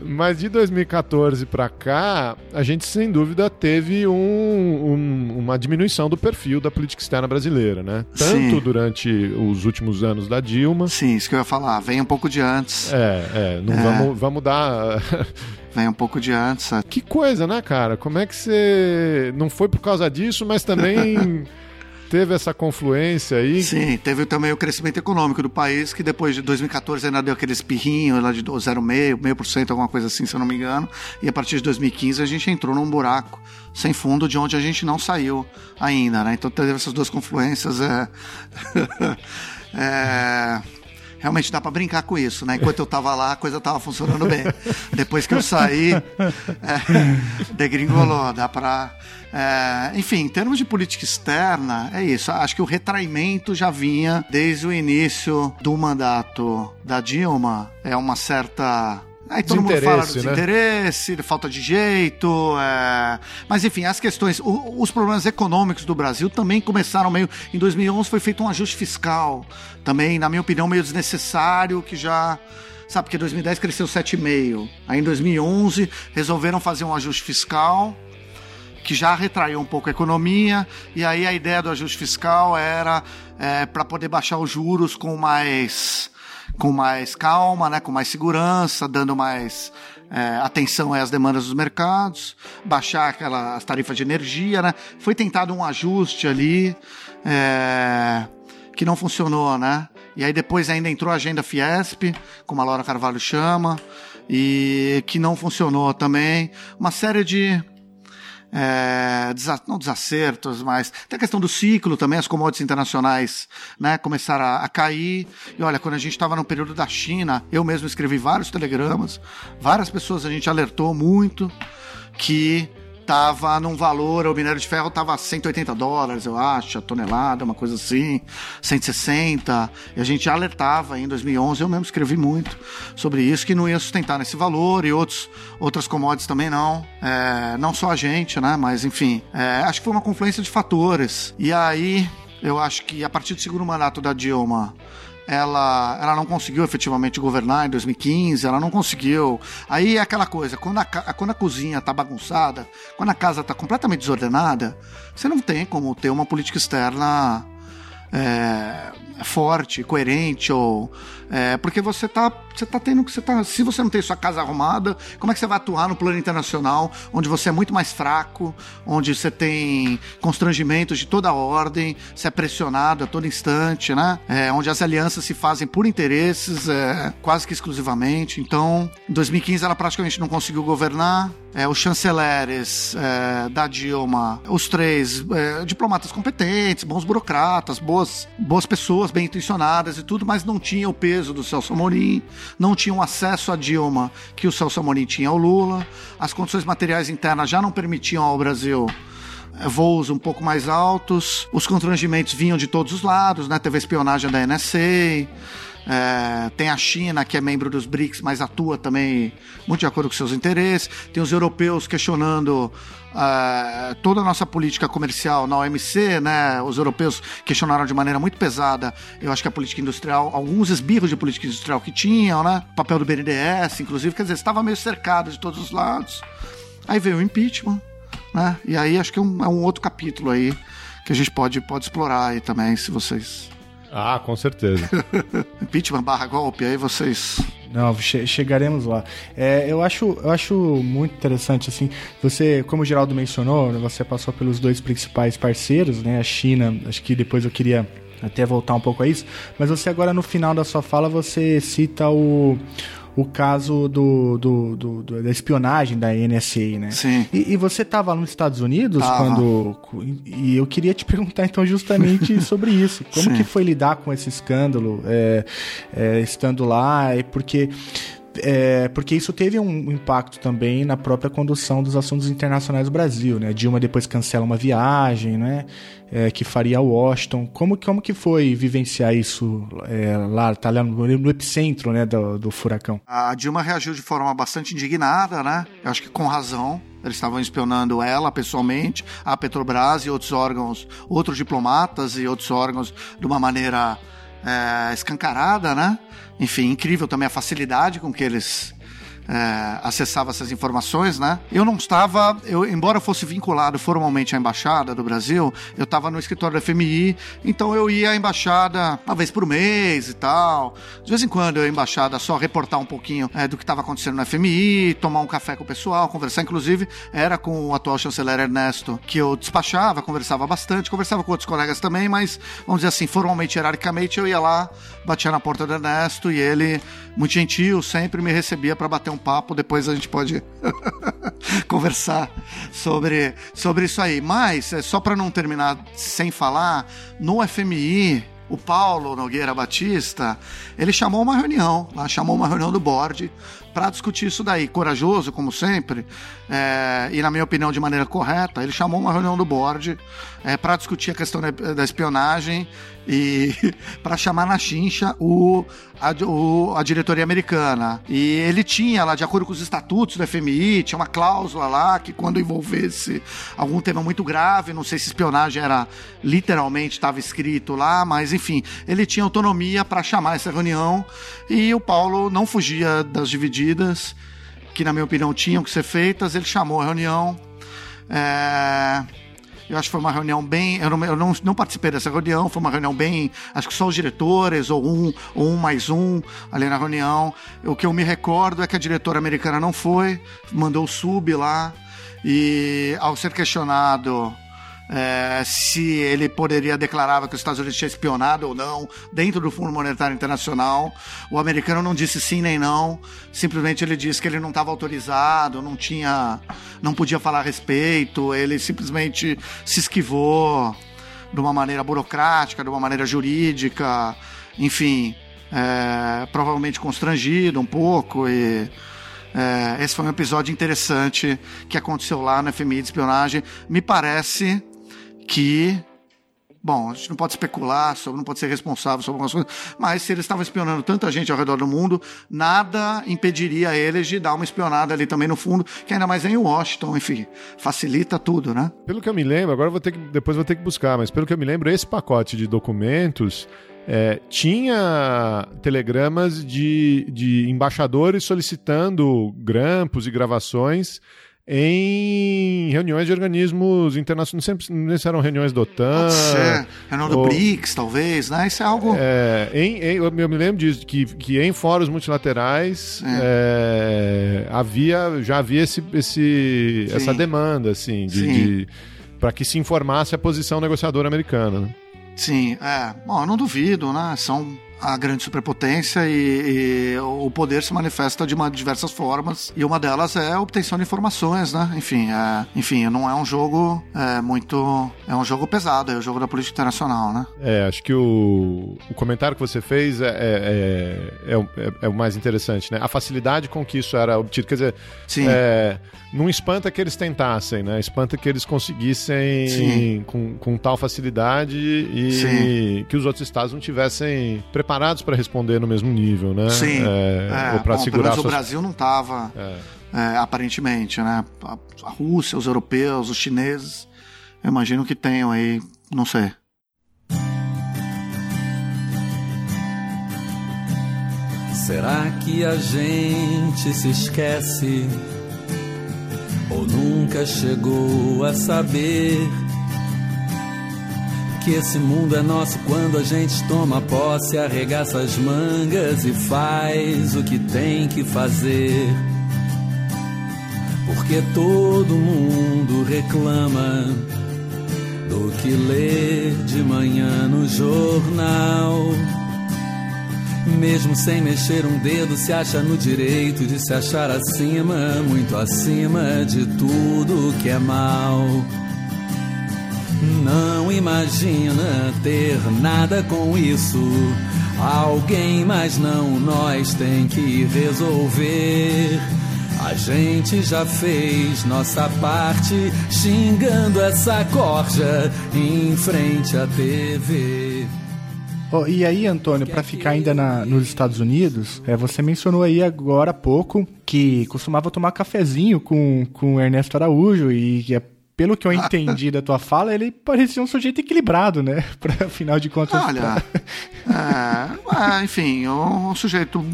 Mas de 2014 para cá, a gente sem dúvida teve um, um, uma diminuição do perfil da política externa brasileira, né? Tanto Sim. durante os últimos anos da Dilma. Sim, isso que eu ia falar. Vem um pouco de antes. É, é. Não é. Vamos, vamos dar. Vem um pouco de antes. Que coisa, né, cara? Como é que você. Não foi por causa disso, mas também. teve essa confluência aí. Sim, teve também o crescimento econômico do país, que depois de 2014 ainda deu aquele espirrinho lá de 0,5%, meio por cento, alguma coisa assim, se eu não me engano. E a partir de 2015 a gente entrou num buraco sem fundo de onde a gente não saiu ainda, né? Então teve essas duas confluências. É... é realmente dá para brincar com isso, né? Enquanto eu tava lá, a coisa tava funcionando bem. Depois que eu saí, é, degringolou, dá para é, enfim, em termos de política externa, é isso. Acho que o retraimento já vinha desde o início do mandato da Dilma. É uma certa Aí todo mundo fala do desinteresse, né? falta de jeito. É... Mas enfim, as questões, o, os problemas econômicos do Brasil também começaram meio. Em 2011 foi feito um ajuste fiscal, também, na minha opinião, meio desnecessário, que já. Sabe, porque 2010 cresceu 7,5. Aí em 2011 resolveram fazer um ajuste fiscal que já retraiu um pouco a economia, e aí a ideia do ajuste fiscal era é, para poder baixar os juros com mais, com mais calma, né, com mais segurança, dando mais é, atenção às demandas dos mercados, baixar aquela, as tarifas de energia. Né? Foi tentado um ajuste ali é, que não funcionou, né? E aí depois ainda entrou a agenda Fiesp, como a Laura Carvalho chama, e que não funcionou também. Uma série de é, desa não desacertos, mas tem a questão do ciclo também, as commodities internacionais né, começaram a, a cair. E olha, quando a gente estava no período da China, eu mesmo escrevi vários telegramas, várias pessoas a gente alertou muito que tava num valor, o minério de ferro tava 180 dólares, eu acho, a tonelada, uma coisa assim, 160. E a gente alertava em 2011, eu mesmo escrevi muito sobre isso, que não ia sustentar nesse valor e outros, outras commodities também não. É, não só a gente, né? Mas enfim, é, acho que foi uma confluência de fatores. E aí, eu acho que a partir do segundo mandato da Dilma, ela, ela não conseguiu efetivamente governar em 2015, ela não conseguiu. Aí é aquela coisa, quando a, quando a cozinha tá bagunçada, quando a casa tá completamente desordenada, você não tem como ter uma política externa é, forte, coerente, ou é, porque você tá, você tá tendo que você tá, se você não tem sua casa arrumada, como é que você vai atuar no plano internacional, onde você é muito mais fraco, onde você tem constrangimentos de toda ordem, você é pressionado a todo instante, né? É, onde as alianças se fazem por interesses, é, quase que exclusivamente. Então, em 2015 ela praticamente não conseguiu governar. É, os chanceleres é, da Dilma, os três é, diplomatas competentes, bons burocratas, boas, boas pessoas, bem intencionadas e tudo, mas não tinha o peso peso do Celso Amorim, não tinham acesso a Dilma que o Celso Amorim tinha ao Lula, as condições materiais internas já não permitiam ao Brasil eh, voos um pouco mais altos, os constrangimentos vinham de todos os lados, né? Teve a espionagem da NSA, é, tem a China, que é membro dos BRICS, mas atua também muito de acordo com seus interesses. Tem os europeus questionando uh, toda a nossa política comercial na OMC, né? Os europeus questionaram de maneira muito pesada, eu acho que a política industrial, alguns esbirros de política industrial que tinham, né? O papel do BNDES, inclusive, quer dizer, estava meio cercado de todos os lados. Aí veio o impeachment, né? E aí acho que é um, é um outro capítulo aí que a gente pode, pode explorar aí também, se vocês ah, com certeza. Impeachment barra golpe, aí vocês. Não, che chegaremos lá. É, eu, acho, eu acho muito interessante, assim, você, como o Geraldo mencionou, você passou pelos dois principais parceiros, né, a China, acho que depois eu queria até voltar um pouco a isso, mas você agora no final da sua fala, você cita o, o caso do, do, do, do, da espionagem da NSA, né? Sim. E, e você estava nos Estados Unidos tava. quando. E eu queria te perguntar então justamente sobre isso. Como Sim. que foi lidar com esse escândalo é, é, estando lá? E porque é, porque isso teve um impacto também na própria condução dos assuntos internacionais do Brasil, né? Dilma depois cancela uma viagem, né? É, que faria Washington. Como, como que foi vivenciar isso é, lá, tá lá no, no epicentro, né, do, do, furacão? A Dilma reagiu de forma bastante indignada, né? Eu acho que com razão. Eles estavam espionando ela pessoalmente, a Petrobras e outros órgãos, outros diplomatas e outros órgãos de uma maneira é, escancarada, né? Enfim, incrível também a facilidade com que eles é, acessava essas informações, né? Eu não estava, eu, embora fosse vinculado formalmente à embaixada do Brasil, eu estava no escritório da FMI, então eu ia à embaixada uma vez por mês e tal. De vez em quando eu ia à embaixada só reportar um pouquinho é, do que estava acontecendo na FMI, tomar um café com o pessoal, conversar. Inclusive, era com o atual chanceler Ernesto que eu despachava, conversava bastante, conversava com outros colegas também, mas vamos dizer assim, formalmente, hierarquicamente, eu ia lá, batia na porta do Ernesto e ele, muito gentil, sempre me recebia para bater um papo, depois a gente pode conversar sobre, sobre isso aí. Mas, é, só para não terminar sem falar, no FMI, o Paulo Nogueira Batista, ele chamou uma reunião, lá, chamou uma reunião do board para discutir isso daí. Corajoso, como sempre, é, e na minha opinião de maneira correta, ele chamou uma reunião do board é, para discutir a questão da, da espionagem e para chamar na chincha o a, o, a diretoria americana. E ele tinha lá, de acordo com os estatutos do FMI, tinha uma cláusula lá que quando envolvesse algum tema muito grave, não sei se espionagem era literalmente estava escrito lá, mas enfim, ele tinha autonomia para chamar essa reunião e o Paulo não fugia das divididas que na minha opinião tinham que ser feitas. Ele chamou a reunião. É eu acho que foi uma reunião bem. Eu, não, eu não, não, participei dessa reunião, foi uma reunião bem. Acho que só os diretores, ou um, ou um mais um ali na reunião. O que eu me recordo é que a diretora americana não foi, mandou o sub lá, e ao ser questionado. É, se ele poderia declarar que os Estados Unidos tinham espionado ou não dentro do Fundo Monetário Internacional. O americano não disse sim nem não, simplesmente ele disse que ele não estava autorizado, não tinha não podia falar a respeito, ele simplesmente se esquivou de uma maneira burocrática, de uma maneira jurídica, enfim, é, provavelmente constrangido um pouco e é, esse foi um episódio interessante que aconteceu lá no FMI de espionagem. Me parece que Bom, a gente não pode especular sobre, não pode ser responsável sobre algumas coisas, mas se eles estavam espionando tanta gente ao redor do mundo, nada impediria eles de dar uma espionada ali também no fundo, que ainda mais é em Washington, enfim, facilita tudo, né? Pelo que eu me lembro, agora vou ter que, depois vou ter que buscar, mas pelo que eu me lembro, esse pacote de documentos é, tinha telegramas de, de embaixadores solicitando grampos e gravações em reuniões de organismos internacionais, sempre eram reuniões da OTAN. Pode ser. Reunião do ou, BRICS, talvez, né? Isso é algo. É, em, em, eu me lembro disso, que, que em fóruns multilaterais é. É, havia, já havia esse, esse, essa demanda, assim, de, de para que se informasse a posição negociadora americana. Né? Sim, é. Bom, eu não duvido, né? São a grande superpotência e, e, o poder se manifesta de uma, diversas formas e uma delas é a obtenção de informações, né? Enfim, é, enfim, não é um jogo é, muito, é um jogo pesado, é o jogo da política internacional, né? É, acho que o, o comentário que você fez é, é, é, é, é o mais interessante, né? A facilidade com que isso era obtido, quer dizer, não espanta que eles tentassem, né? Espanta que eles conseguissem com, com tal facilidade e Sim. que os outros estados não tivessem preparados para responder no mesmo nível, né? Sim. É, é, ou para segurar. Suas... O Brasil não estava, é. é. aparentemente, né? A, a Rússia, os europeus, os chineses, eu imagino que tenham aí, não sei. Será que a gente se esquece? ou nunca chegou a saber que esse mundo é nosso quando a gente toma posse, arregaça as mangas e faz o que tem que fazer. Porque todo mundo reclama do que lê de manhã no jornal. Mesmo sem mexer um dedo, se acha no direito de se achar acima, muito acima de tudo que é mal. Não imagina ter nada com isso. Alguém, mas não nós, tem que resolver. A gente já fez nossa parte, xingando essa corja em frente à TV. Oh, e aí, Antônio, para ficar ainda na, nos Estados Unidos, é, você mencionou aí agora há pouco que costumava tomar cafezinho com, com Ernesto Araújo e que é pelo que eu entendi da tua fala, ele parecia um sujeito equilibrado, né? Pra, afinal de contas. Olha, é, é, enfim, um sujeito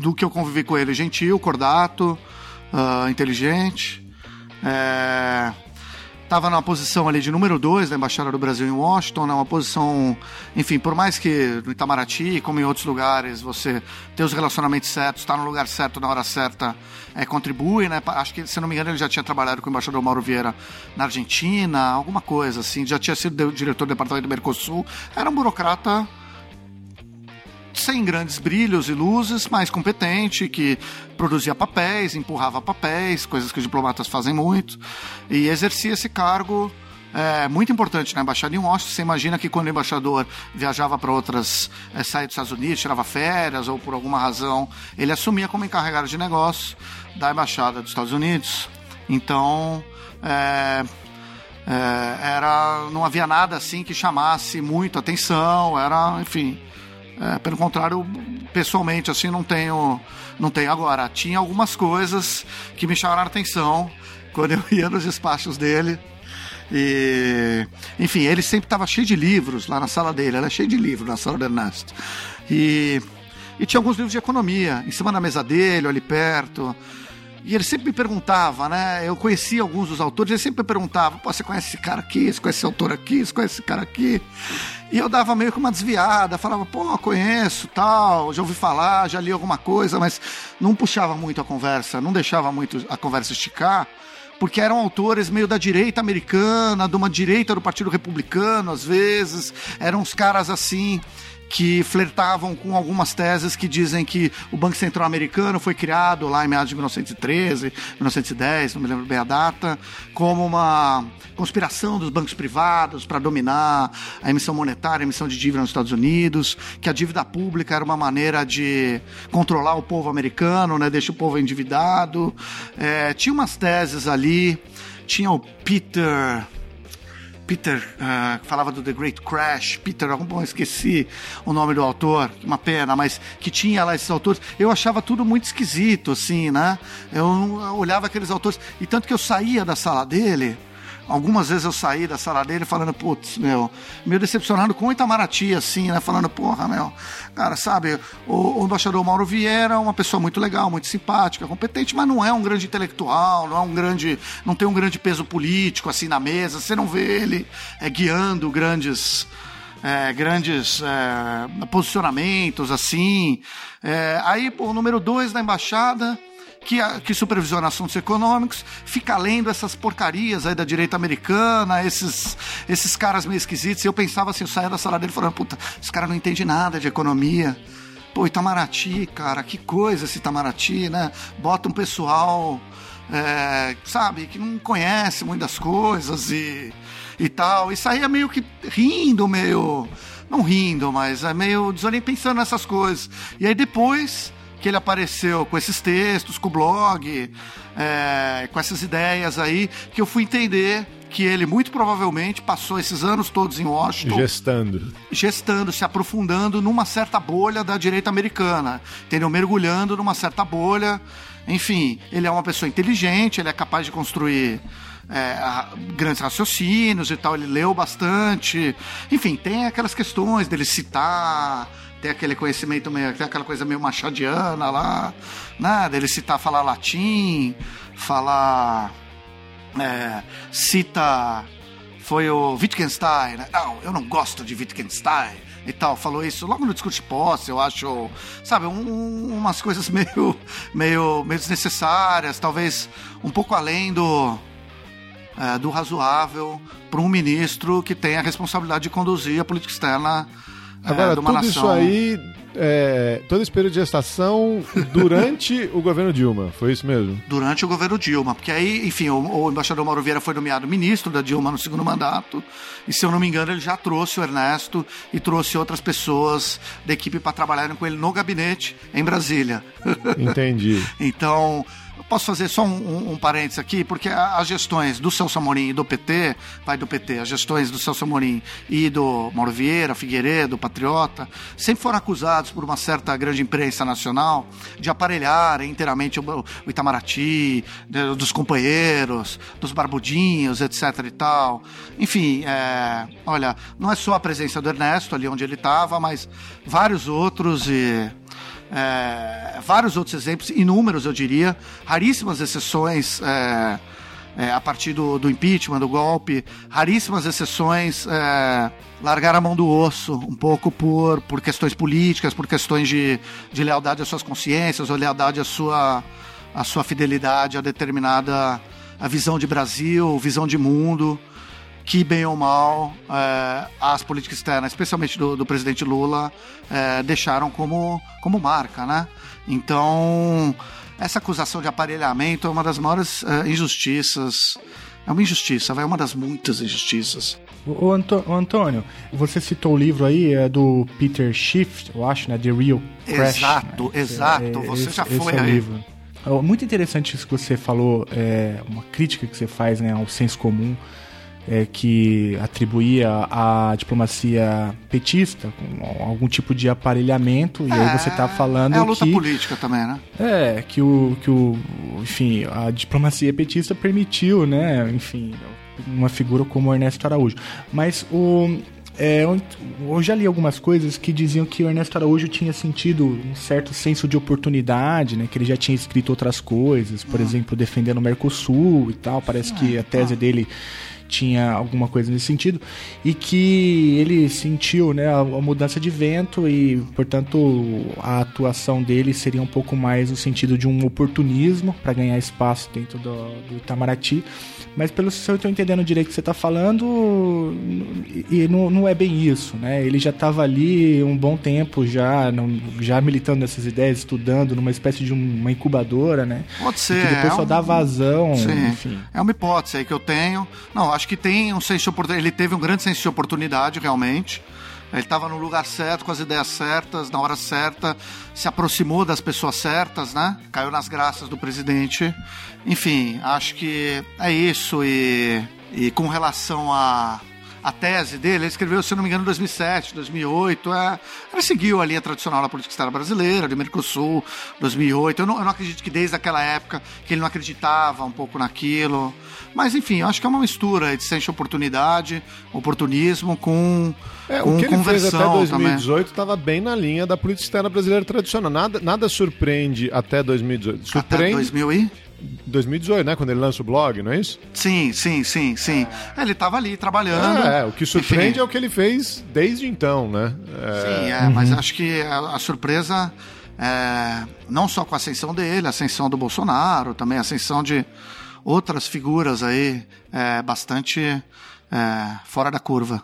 do que eu convivi com ele, gentil, cordato, uh, inteligente. É, estava na posição ali de número 2 da Embaixada do Brasil em Washington, né, uma posição, enfim, por mais que no Itamaraty, como em outros lugares, você ter os relacionamentos certos, estar tá no lugar certo na hora certa, é, contribui, né? Acho que, se não me engano, ele já tinha trabalhado com o embaixador Mauro Vieira na Argentina, alguma coisa assim, já tinha sido diretor do departamento do Mercosul, era um burocrata sem grandes brilhos e luzes, mas competente, que produzia papéis, empurrava papéis, coisas que os diplomatas fazem muito, e exercia esse cargo é, muito importante na embaixada em Washington. Você imagina que quando o embaixador viajava para outras, é, saía dos Estados Unidos, tirava férias ou por alguma razão, ele assumia como encarregado de negócio da embaixada dos Estados Unidos. Então, é, é, era, não havia nada assim que chamasse muito atenção, era, enfim, é, pelo contrário, pessoalmente, assim, não tenho, não tenho agora. Tinha algumas coisas que me chamaram a atenção quando eu ia nos despachos dele. E, enfim, ele sempre estava cheio de livros lá na sala dele, era cheio de livros na sala do Ernesto. E, e tinha alguns livros de economia em cima da mesa dele, ali perto. E ele sempre me perguntava, né? Eu conhecia alguns dos autores, ele sempre me perguntava: você conhece esse cara aqui? Você conhece esse autor aqui? Você conhece esse cara aqui? E eu dava meio que uma desviada, falava, pô, conheço, tal, já ouvi falar, já li alguma coisa, mas não puxava muito a conversa, não deixava muito a conversa esticar, porque eram autores meio da direita americana, de uma direita do Partido Republicano, às vezes, eram uns caras assim que flertavam com algumas teses que dizem que o Banco Central Americano foi criado lá em meados de 1913, 1910, não me lembro bem a data, como uma conspiração dos bancos privados para dominar a emissão monetária, a emissão de dívida nos Estados Unidos, que a dívida pública era uma maneira de controlar o povo americano, né, deixar o povo endividado. É, tinha umas teses ali, tinha o Peter Peter, uh, falava do The Great Crash, Peter, bom, esqueci o nome do autor, uma pena, mas que tinha lá esses autores, eu achava tudo muito esquisito, assim, né? Eu olhava aqueles autores, e tanto que eu saía da sala dele, Algumas vezes eu saí da sala dele falando, putz, meu, meio decepcionado com o Itamaraty, assim, né? Falando, porra, meu, cara, sabe, o, o embaixador Mauro Vieira é uma pessoa muito legal, muito simpática, competente, mas não é um grande intelectual, não é um grande, não tem um grande peso político, assim, na mesa, você não vê ele é, guiando grandes... É, grandes é, posicionamentos, assim. É, aí, o número dois da embaixada, que, que supervisiona assuntos econômicos, fica lendo essas porcarias aí da direita americana, esses, esses caras meio esquisitos. E eu pensava assim, eu saía da sala dele falando, puta, esse cara não entende nada de economia. Pô, Itamaraty, cara, que coisa esse Itamaraty, né? Bota um pessoal, é, sabe, que não conhece muitas coisas e, e tal. E saía meio que rindo, meio. Não rindo, mas é meio desorientado pensando nessas coisas. E aí depois que ele apareceu com esses textos, com o blog, é, com essas ideias aí, que eu fui entender que ele muito provavelmente passou esses anos todos em Washington. Gestando. Gestando, se aprofundando numa certa bolha da direita americana. Entendeu? Mergulhando numa certa bolha. Enfim, ele é uma pessoa inteligente, ele é capaz de construir. É, grandes raciocínios e tal, ele leu bastante. Enfim, tem aquelas questões dele citar tem aquele conhecimento meio, tem aquela coisa meio machadiana lá, nada, ele citar falar latim, falar é, cita foi o Wittgenstein, né? não, eu não gosto de Wittgenstein e tal, falou isso logo no discurso de posse, eu acho, sabe, um, umas coisas meio, meio, meio desnecessárias, talvez um pouco além do, é, do razoável para um ministro que tem a responsabilidade de conduzir a política externa Agora, é, tudo nação... isso aí, é, todo esse período de gestação durante o governo Dilma, foi isso mesmo? Durante o governo Dilma, porque aí, enfim, o, o, embaixador Mauro Vieira foi nomeado ministro da Dilma no segundo mandato, e se eu não me engano, ele já trouxe o Ernesto e trouxe outras pessoas da equipe para trabalharem com ele no gabinete em Brasília. Entendi. então, Posso fazer só um, um, um parênteses aqui, porque as gestões do Celso Amorim e do PT, pai do PT, as gestões do Celso Amorim e do Mauro Vieira, Figueiredo, Patriota, sempre foram acusados por uma certa grande imprensa nacional de aparelhar inteiramente o, o Itamaraty, de, dos companheiros, dos barbudinhos, etc e tal. Enfim, é, olha, não é só a presença do Ernesto ali onde ele estava, mas vários outros e é, vários outros exemplos, inúmeros eu diria, raríssimas exceções é, é, a partir do, do, impeachment, do golpe, raríssimas exceções é, largar a mão do osso um pouco por, por questões políticas, por questões de, de lealdade às suas consciências ou lealdade à sua, à sua fidelidade a determinada a visão de Brasil, visão de mundo que, bem ou mal, é, as políticas externas, especialmente do, do presidente Lula, é, deixaram como, como marca, né? Então, essa acusação de aparelhamento é uma das maiores é, injustiças. É uma injustiça, é uma das muitas injustiças. O, Antônio, você citou o livro aí é do Peter Schiff, eu acho, né? The Real Crash. Exato, né? exato. É, você esse, já foi é aí. livro. Muito interessante isso que você falou, é, uma crítica que você faz né, ao senso comum é, que atribuía à diplomacia petista algum tipo de aparelhamento, é, e aí você está falando. É a luta que, política também, né? É, que o, que o. Enfim, a diplomacia petista permitiu, né? Enfim, uma figura como o Ernesto Araújo. Mas o. É, eu já li algumas coisas que diziam que o Ernesto Araújo tinha sentido um certo senso de oportunidade, né? Que ele já tinha escrito outras coisas, por hum. exemplo, defendendo o Mercosul e tal. Parece que a tese dele tinha alguma coisa nesse sentido e que ele sentiu né, a, mudança de vento e, portanto, a atuação dele seria um pouco mais no sentido de um oportunismo para ganhar espaço dentro do, do Itamaraty. Mas pelo se eu estou entendendo direito o que você está falando, e não, não é bem isso, né? Ele já estava ali um bom tempo já, não, já militando nessas ideias, estudando numa espécie de uma incubadora, né? Pode ser. que depois é só um- dá vazão, Sim. enfim. É uma hipótese aí que eu tenho. Não, acho que tem um senso de oportunidade. Ele teve um grande senso de oportunidade, realmente. Ele estava no lugar certo, com as ideias certas, na hora certa, se aproximou das pessoas certas, né? Caiu nas graças do presidente. Enfim, acho que é isso. E, e com relação a. A tese dele, ele escreveu, se não me engano, em 2007, 2008. É, ele seguiu a linha tradicional da política externa brasileira, de Mercosul, 2008. Eu não, eu não acredito que desde aquela época que ele não acreditava um pouco naquilo. Mas, enfim, eu acho que é uma mistura de senso de oportunidade, oportunismo com, É, com o que ele fez até conversão 2018 estava bem na linha da política externa brasileira tradicional. Nada, nada surpreende até 2018. também. Até Surpreende 2000 e... 2018, né? Quando ele lança o blog, não é isso? Sim, sim, sim, sim. É, Ele estava ali trabalhando. É, o que surpreende Enfim. é o que ele fez desde então, né? Sim, é, mas acho que a, a surpresa é não só com a ascensão dele, a ascensão do Bolsonaro, também a ascensão de outras figuras aí é, bastante é, fora da curva.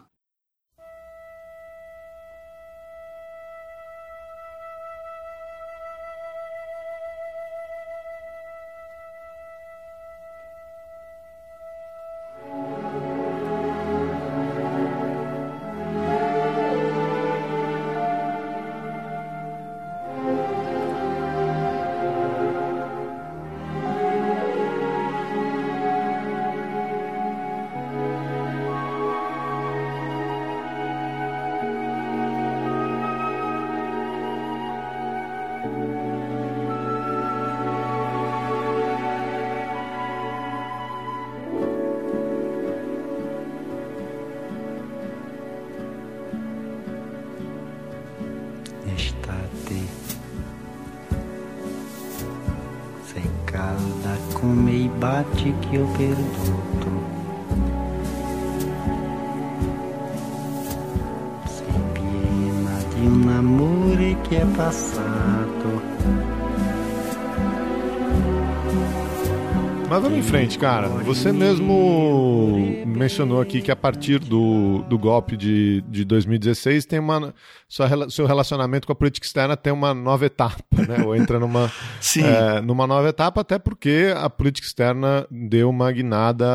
Cara. Você mesmo mencionou aqui que a partir do, do golpe de, de 2016 tem uma. Sua, seu relacionamento com a política externa tem uma nova etapa, né? Ou entra numa, é, numa nova etapa, até porque a política externa deu uma guinada.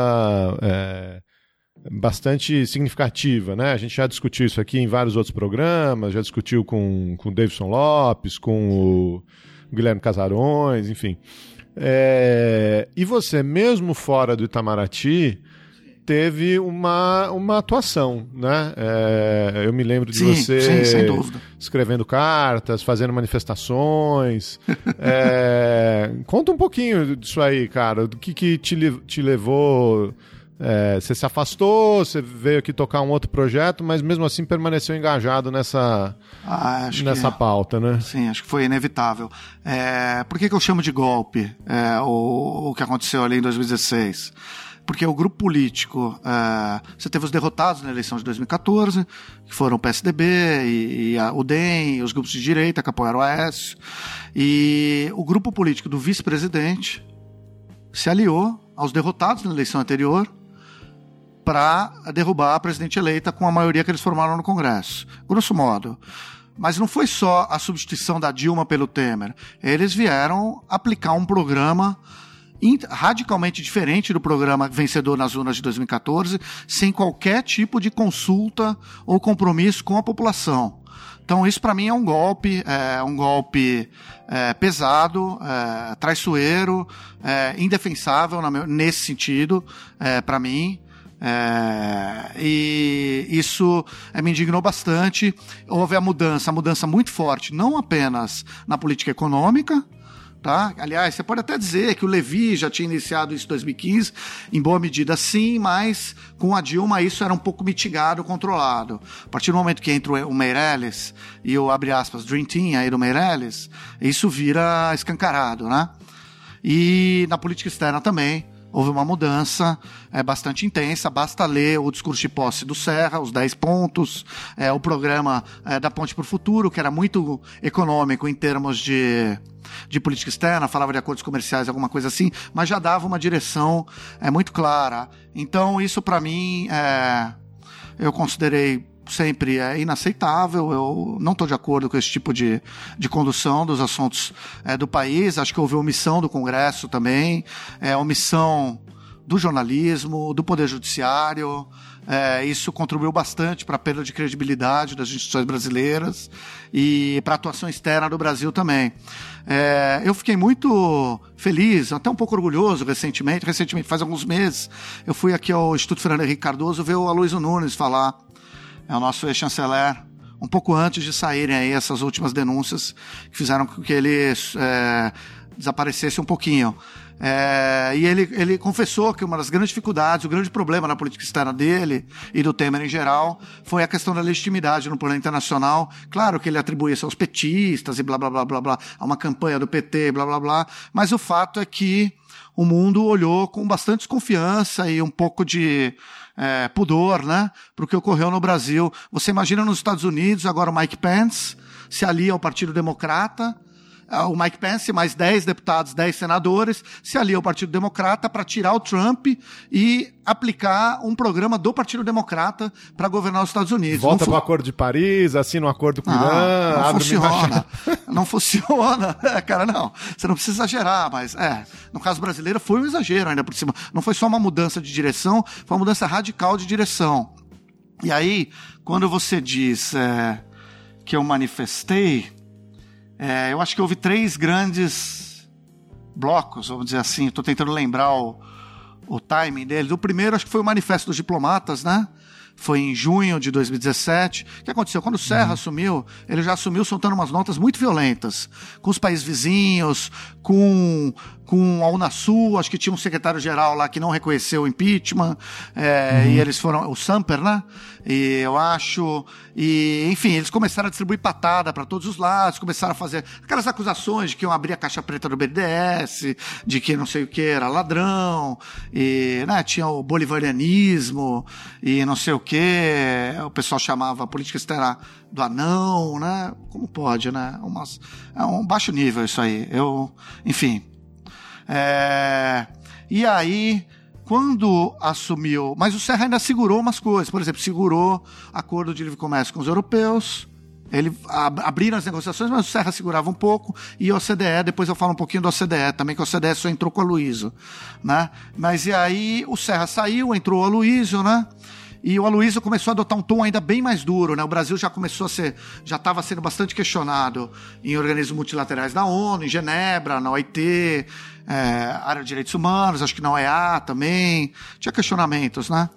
é, bastante significativa, né? A gente já discutiu isso aqui em vários outros programas, já discutiu com, com o Davidson Lopes, com o Guilherme Casarões, enfim. É, e você, mesmo fora do Itamaraty, teve uma, uma atuação, né? É, eu me lembro de Sim, você sim, escrevendo cartas, fazendo manifestações. É, conta um pouquinho disso aí, cara. Do que, que te, te levou. É, você se afastou, você veio aqui tocar um outro projeto, mas mesmo assim permaneceu engajado nessa, Ah, nessa que... pauta, né? Sim, acho que foi inevitável. É, por que, que eu chamo de golpe é, o, o que aconteceu ali em 2016? Porque o grupo político, é, você teve os derrotados na eleição de 2014, que foram o PSDB e, e a, o DEM, e os grupos de direita que apoiaram o Aécio, e o grupo político do vice-presidente se aliou aos derrotados na eleição anterior para derrubar a presidente eleita com a maioria que eles formaram no Congresso. Grosso modo. Mas não foi só a substituição da Dilma pelo Temer. Eles vieram aplicar um programa radicalmente diferente do programa vencedor nas urnas de 2014, sem qualquer tipo de consulta ou compromisso com a população. Então isso para mim é um golpe, é um golpe é, pesado, é, traiçoeiro, é, indefensável na nesse sentido, é, para mim. É, e isso é, me indignou bastante. Houve a mudança, a mudança muito forte, não apenas na política econômica, tá? Aliás, você pode até dizer que o Levi já tinha iniciado isso em 2015, em boa medida sim, mas com a Dilma isso era um pouco mitigado, controlado. A partir do momento que entra o Meirelles e o, abre aspas, Dream Team aí do Meirelles, isso vira escancarado, né? E na política externa também, houve uma mudança é, bastante intensa. Basta ler o discurso de posse do Serra, os 10 pontos, é, o programa é, da Ponte para o Futuro, que era muito econômico em termos de, de política externa, falava de acordos comerciais, alguma coisa assim, mas já dava uma direção é, muito clara. Então, isso para mim, é, eu considerei sempre é inaceitável. Eu não estou de acordo com esse tipo de, de condução dos assuntos é, do país. Acho que houve omissão do Congresso também, é, omissão do jornalismo, do Poder Judiciário. É, isso contribuiu bastante para a perda de credibilidade das instituições brasileiras e para a atuação externa do Brasil também. É, eu fiquei muito feliz, até um pouco orgulhoso recentemente. Recentemente, faz alguns meses, eu fui aqui ao Instituto Fernando Henrique Cardoso ver o Aloysio Nunes falar é o nosso ex-chanceler, um pouco antes de saírem aí essas últimas denúncias que fizeram com que ele é, desaparecesse um pouquinho. É, e ele, ele confessou que uma das grandes dificuldades, o grande problema na política externa dele e do Temer em geral, foi a questão da legitimidade no plano internacional. Claro que ele atribui isso aos petistas e blá blá blá blá blá, a uma campanha do PT, blá blá blá, mas o fato é que o mundo olhou com bastante desconfiança e um pouco de é, pudor, né, para o que ocorreu no Brasil. Você imagina nos Estados Unidos agora o Mike Pence se alia ao Partido Democrata, o Mike Pence, mais 10 deputados, 10 senadores, se alia ao Partido Democrata para tirar o Trump e aplicar um programa do Partido Democrata para governar os Estados Unidos. Volta para o Acordo de Paris, assina um acordo com o Irã, não funciona. não funciona. É, cara, não. Você não precisa exagerar, mas é. No caso brasileiro foi um exagero ainda por cima. Não foi só uma mudança de direção, foi uma mudança radical de direção. E aí, quando você diz é, que eu manifestei, é, eu acho que houve três grandes blocos, vamos dizer assim. Estou tentando lembrar o, o timing deles. O primeiro, acho que foi o Manifesto dos Diplomatas, né? Foi em junho de 2017. O que aconteceu? Quando o Serra uhum. assumiu, ele já assumiu soltando umas notas muito violentas com os países vizinhos, com com a Unasul, acho que tinha um secretário-geral lá que não reconheceu o impeachment, é, uhum. e eles foram, o Samper, né? E eu acho, e enfim, eles começaram a distribuir patada para todos os lados, começaram a fazer aquelas acusações de que iam abrir a caixa preta do BDS, de que não sei o que era ladrão, e né, tinha o bolivarianismo, e não sei o que, o pessoal chamava a política externa do anão, né? Como pode, né? Umas, é um baixo nível isso aí. Eu, enfim, é... E aí, quando assumiu. Mas o Serra ainda segurou umas coisas. Por exemplo, segurou acordo de livre comércio com os europeus. Ele ab abriram as negociações, mas o Serra segurava um pouco. E a OCDE, depois eu falo um pouquinho da OCDE também, que a OCDE só entrou com a Luísio. Né? Mas e aí o Serra saiu, entrou o Aloysio, né? E o Aloysio começou a adotar um tom ainda bem mais duro, né? O Brasil já começou a ser, já estava sendo bastante questionado em organismos multilaterais da ONU, em Genebra, na OIT, é, área de direitos humanos, acho que na OEA também. Tinha questionamentos, né?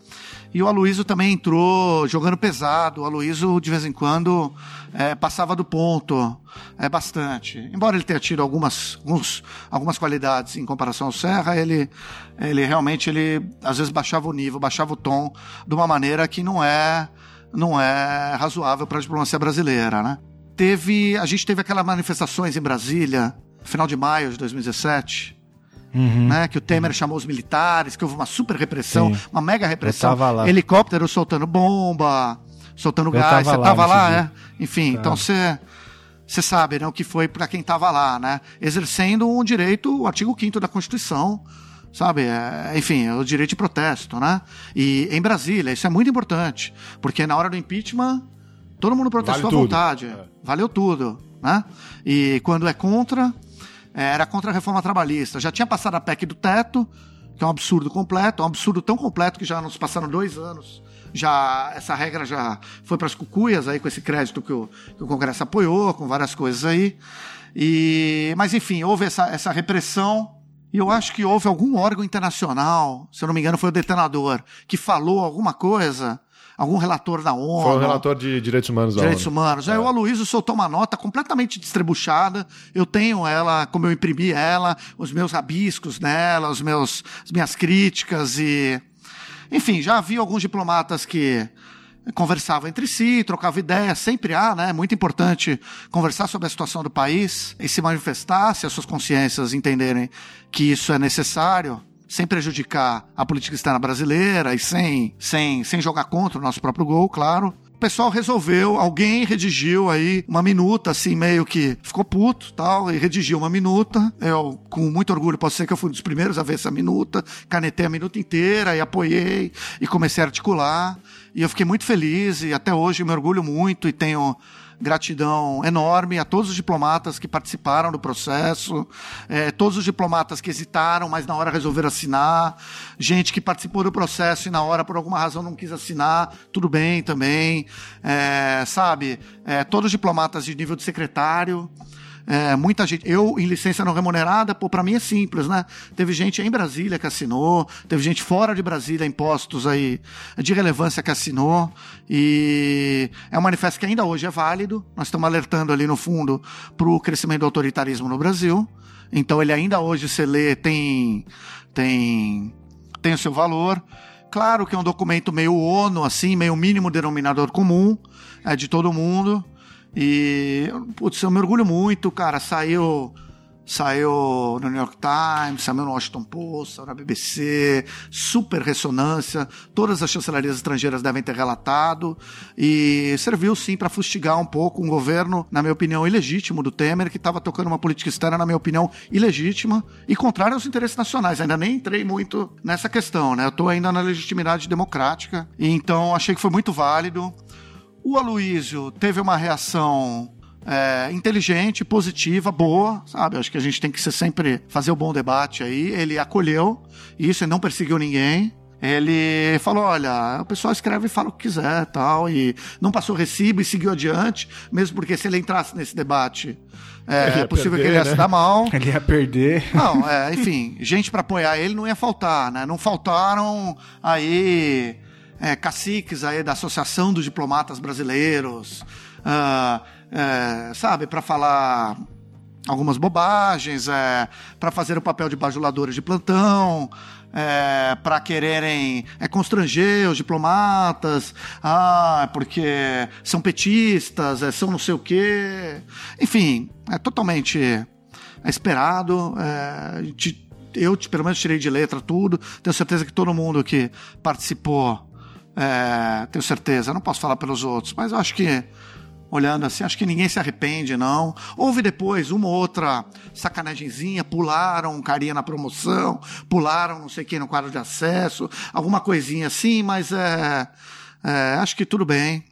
E o Aloysio também entrou jogando pesado. O Aloysio, de vez em quando, é, passava do ponto é, bastante. Embora ele tenha tido algumas, alguns, algumas qualidades em comparação ao Serra, ele, ele realmente, ele às vezes baixava o nível, baixava o tom de uma maneira que não é, não é razoável para a diplomacia brasileira, né? Teve, a gente teve aquelas manifestações em Brasília, final de maio de 2017, Uhum. Né, que o Temer chamou os militares, que houve uma super repressão, Sim. uma mega repressão. Helicóptero soltando bomba, soltando eu gás. Você tava lá, é? Enfim, tá. então você. Você sabe, né, o que foi para quem estava lá, né? Exercendo um direito, o artigo 5 da Constituição, sabe? É, enfim, é o direito de protesto, né? E em Brasília, isso é muito importante, porque na hora do impeachment, todo mundo protestou vale à vontade. É. Valeu tudo, né? E quando é contra, era contra a reforma trabalhista. Já tinha passado a PEC do teto, que é um absurdo completo, um absurdo tão completo que já nos passaram dois anos. Já essa regra já foi para as cucuias aí com esse crédito que o, que o Congresso apoiou, com várias coisas aí. E, mas enfim, houve essa, essa repressão e eu acho que houve algum órgão internacional, se eu não me engano foi o detenador, que falou alguma coisa algum relator da ONU. Foi o relator de direitos humanos da direitos ONU. Humanos. É. Aí o Aloysio soltou uma nota completamente distribuchada. Eu tenho ela, como eu imprimi ela, os meus rabiscos nela, os meus, as minhas críticas e. Enfim, já havia alguns diplomatas que conversavam entre si, trocavam ideias, sempre há, né? É muito importante conversar sobre a situação do país e se manifestar, se as suas consciências entenderem que isso é necessário. Sem prejudicar a política externa brasileira e sem, sem, sem jogar contra o nosso próprio gol, claro o pessoal resolveu, alguém redigiu aí uma minuta, assim, meio que ficou puto tal, e redigiu uma minuta. Eu, com muito orgulho, posso dizer que eu fui um dos primeiros a ver essa minuta, canetei a minuta inteira e apoiei e comecei a articular. E eu fiquei muito feliz e até hoje me orgulho muito e tenho gratidão enorme a todos os diplomatas que participaram do processo, é, todos os diplomatas que hesitaram, mas na hora resolveram assinar, gente que participou do processo e na hora por alguma razão não quis assinar, tudo bem também, é, sabe? É, todos os diplomatas de nível de secretário. É, muita gente, eu em licença não remunerada, pô, para mim é simples, né? Teve gente em Brasília que assinou, teve gente fora de Brasília, impostos aí de relevância que assinou, e é um manifesto que ainda hoje é válido. Nós estamos alertando ali no fundo para o crescimento do autoritarismo no Brasil. Então ele ainda hoje se lê, tem, tem, tem o seu valor. Claro que é um documento meio ONU, assim, meio mínimo denominador comum, é de todo mundo. E, putz, eu me orgulho muito, cara. Saiu saiu no New York Times, saiu no Washington Post, saiu na BBC, super ressonância, todas as chancelarias estrangeiras devem ter relatado, e serviu sim para fustigar um pouco um governo, na minha opinião, ilegítimo do Temer, que estava tocando uma política externa, na minha opinião, ilegítima e contrária aos interesses nacionais. Ainda nem entrei muito nessa questão, né? Eu estou ainda na legitimidade democrática, então achei que foi muito válido. O Aloísio teve uma reação é, inteligente, positiva, boa, sabe? Acho que a gente tem que ser sempre fazer o bom debate aí. Ele acolheu isso e não perseguiu ninguém. Ele falou: olha, o pessoal escreve e fala o que quiser tal, e não passou recibo e seguiu adiante, mesmo porque se ele entrasse nesse debate, é, é possível perder, que ele ia né? se dar mal. Ele ia perder. Não, é, enfim, gente para apoiar ele não ia faltar, né? Não faltaram aí é, caciques aí da Associação dos Diplomatas Brasileiros, uh, é, sabe, para falar algumas bobagens, é, para fazer o papel de bajuladores de plantão, é, para quererem é, constranger os diplomatas, ah, porque são petistas, é, são não sei o quê. Enfim, é totalmente esperado. É, eu, pelo menos, tirei de letra tudo. Tenho certeza que todo mundo que participou é, tenho certeza, não posso falar pelos outros, mas eu acho que, olhando assim, acho que ninguém se arrepende, não. Houve depois uma outra sacanagemzinha, pularam um carinha na promoção, pularam não sei quem no quadro de acesso, alguma coisinha assim, mas é, é acho que tudo bem.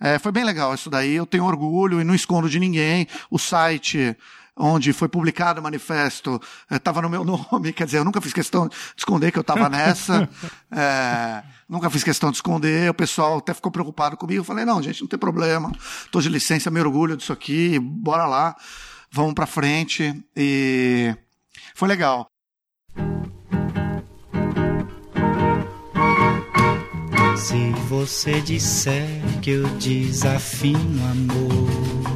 É, foi bem legal isso daí, eu tenho orgulho e não escondo de ninguém. O site onde foi publicado o manifesto, estava eh, no meu nome, quer dizer, eu nunca fiz questão de esconder que eu estava nessa, é, nunca fiz questão de esconder, o pessoal até ficou preocupado comigo, eu falei, não, gente, não tem problema, estou de licença, me orgulho disso aqui, bora lá, vamos para frente, e foi legal. Se você disser que eu desafino amor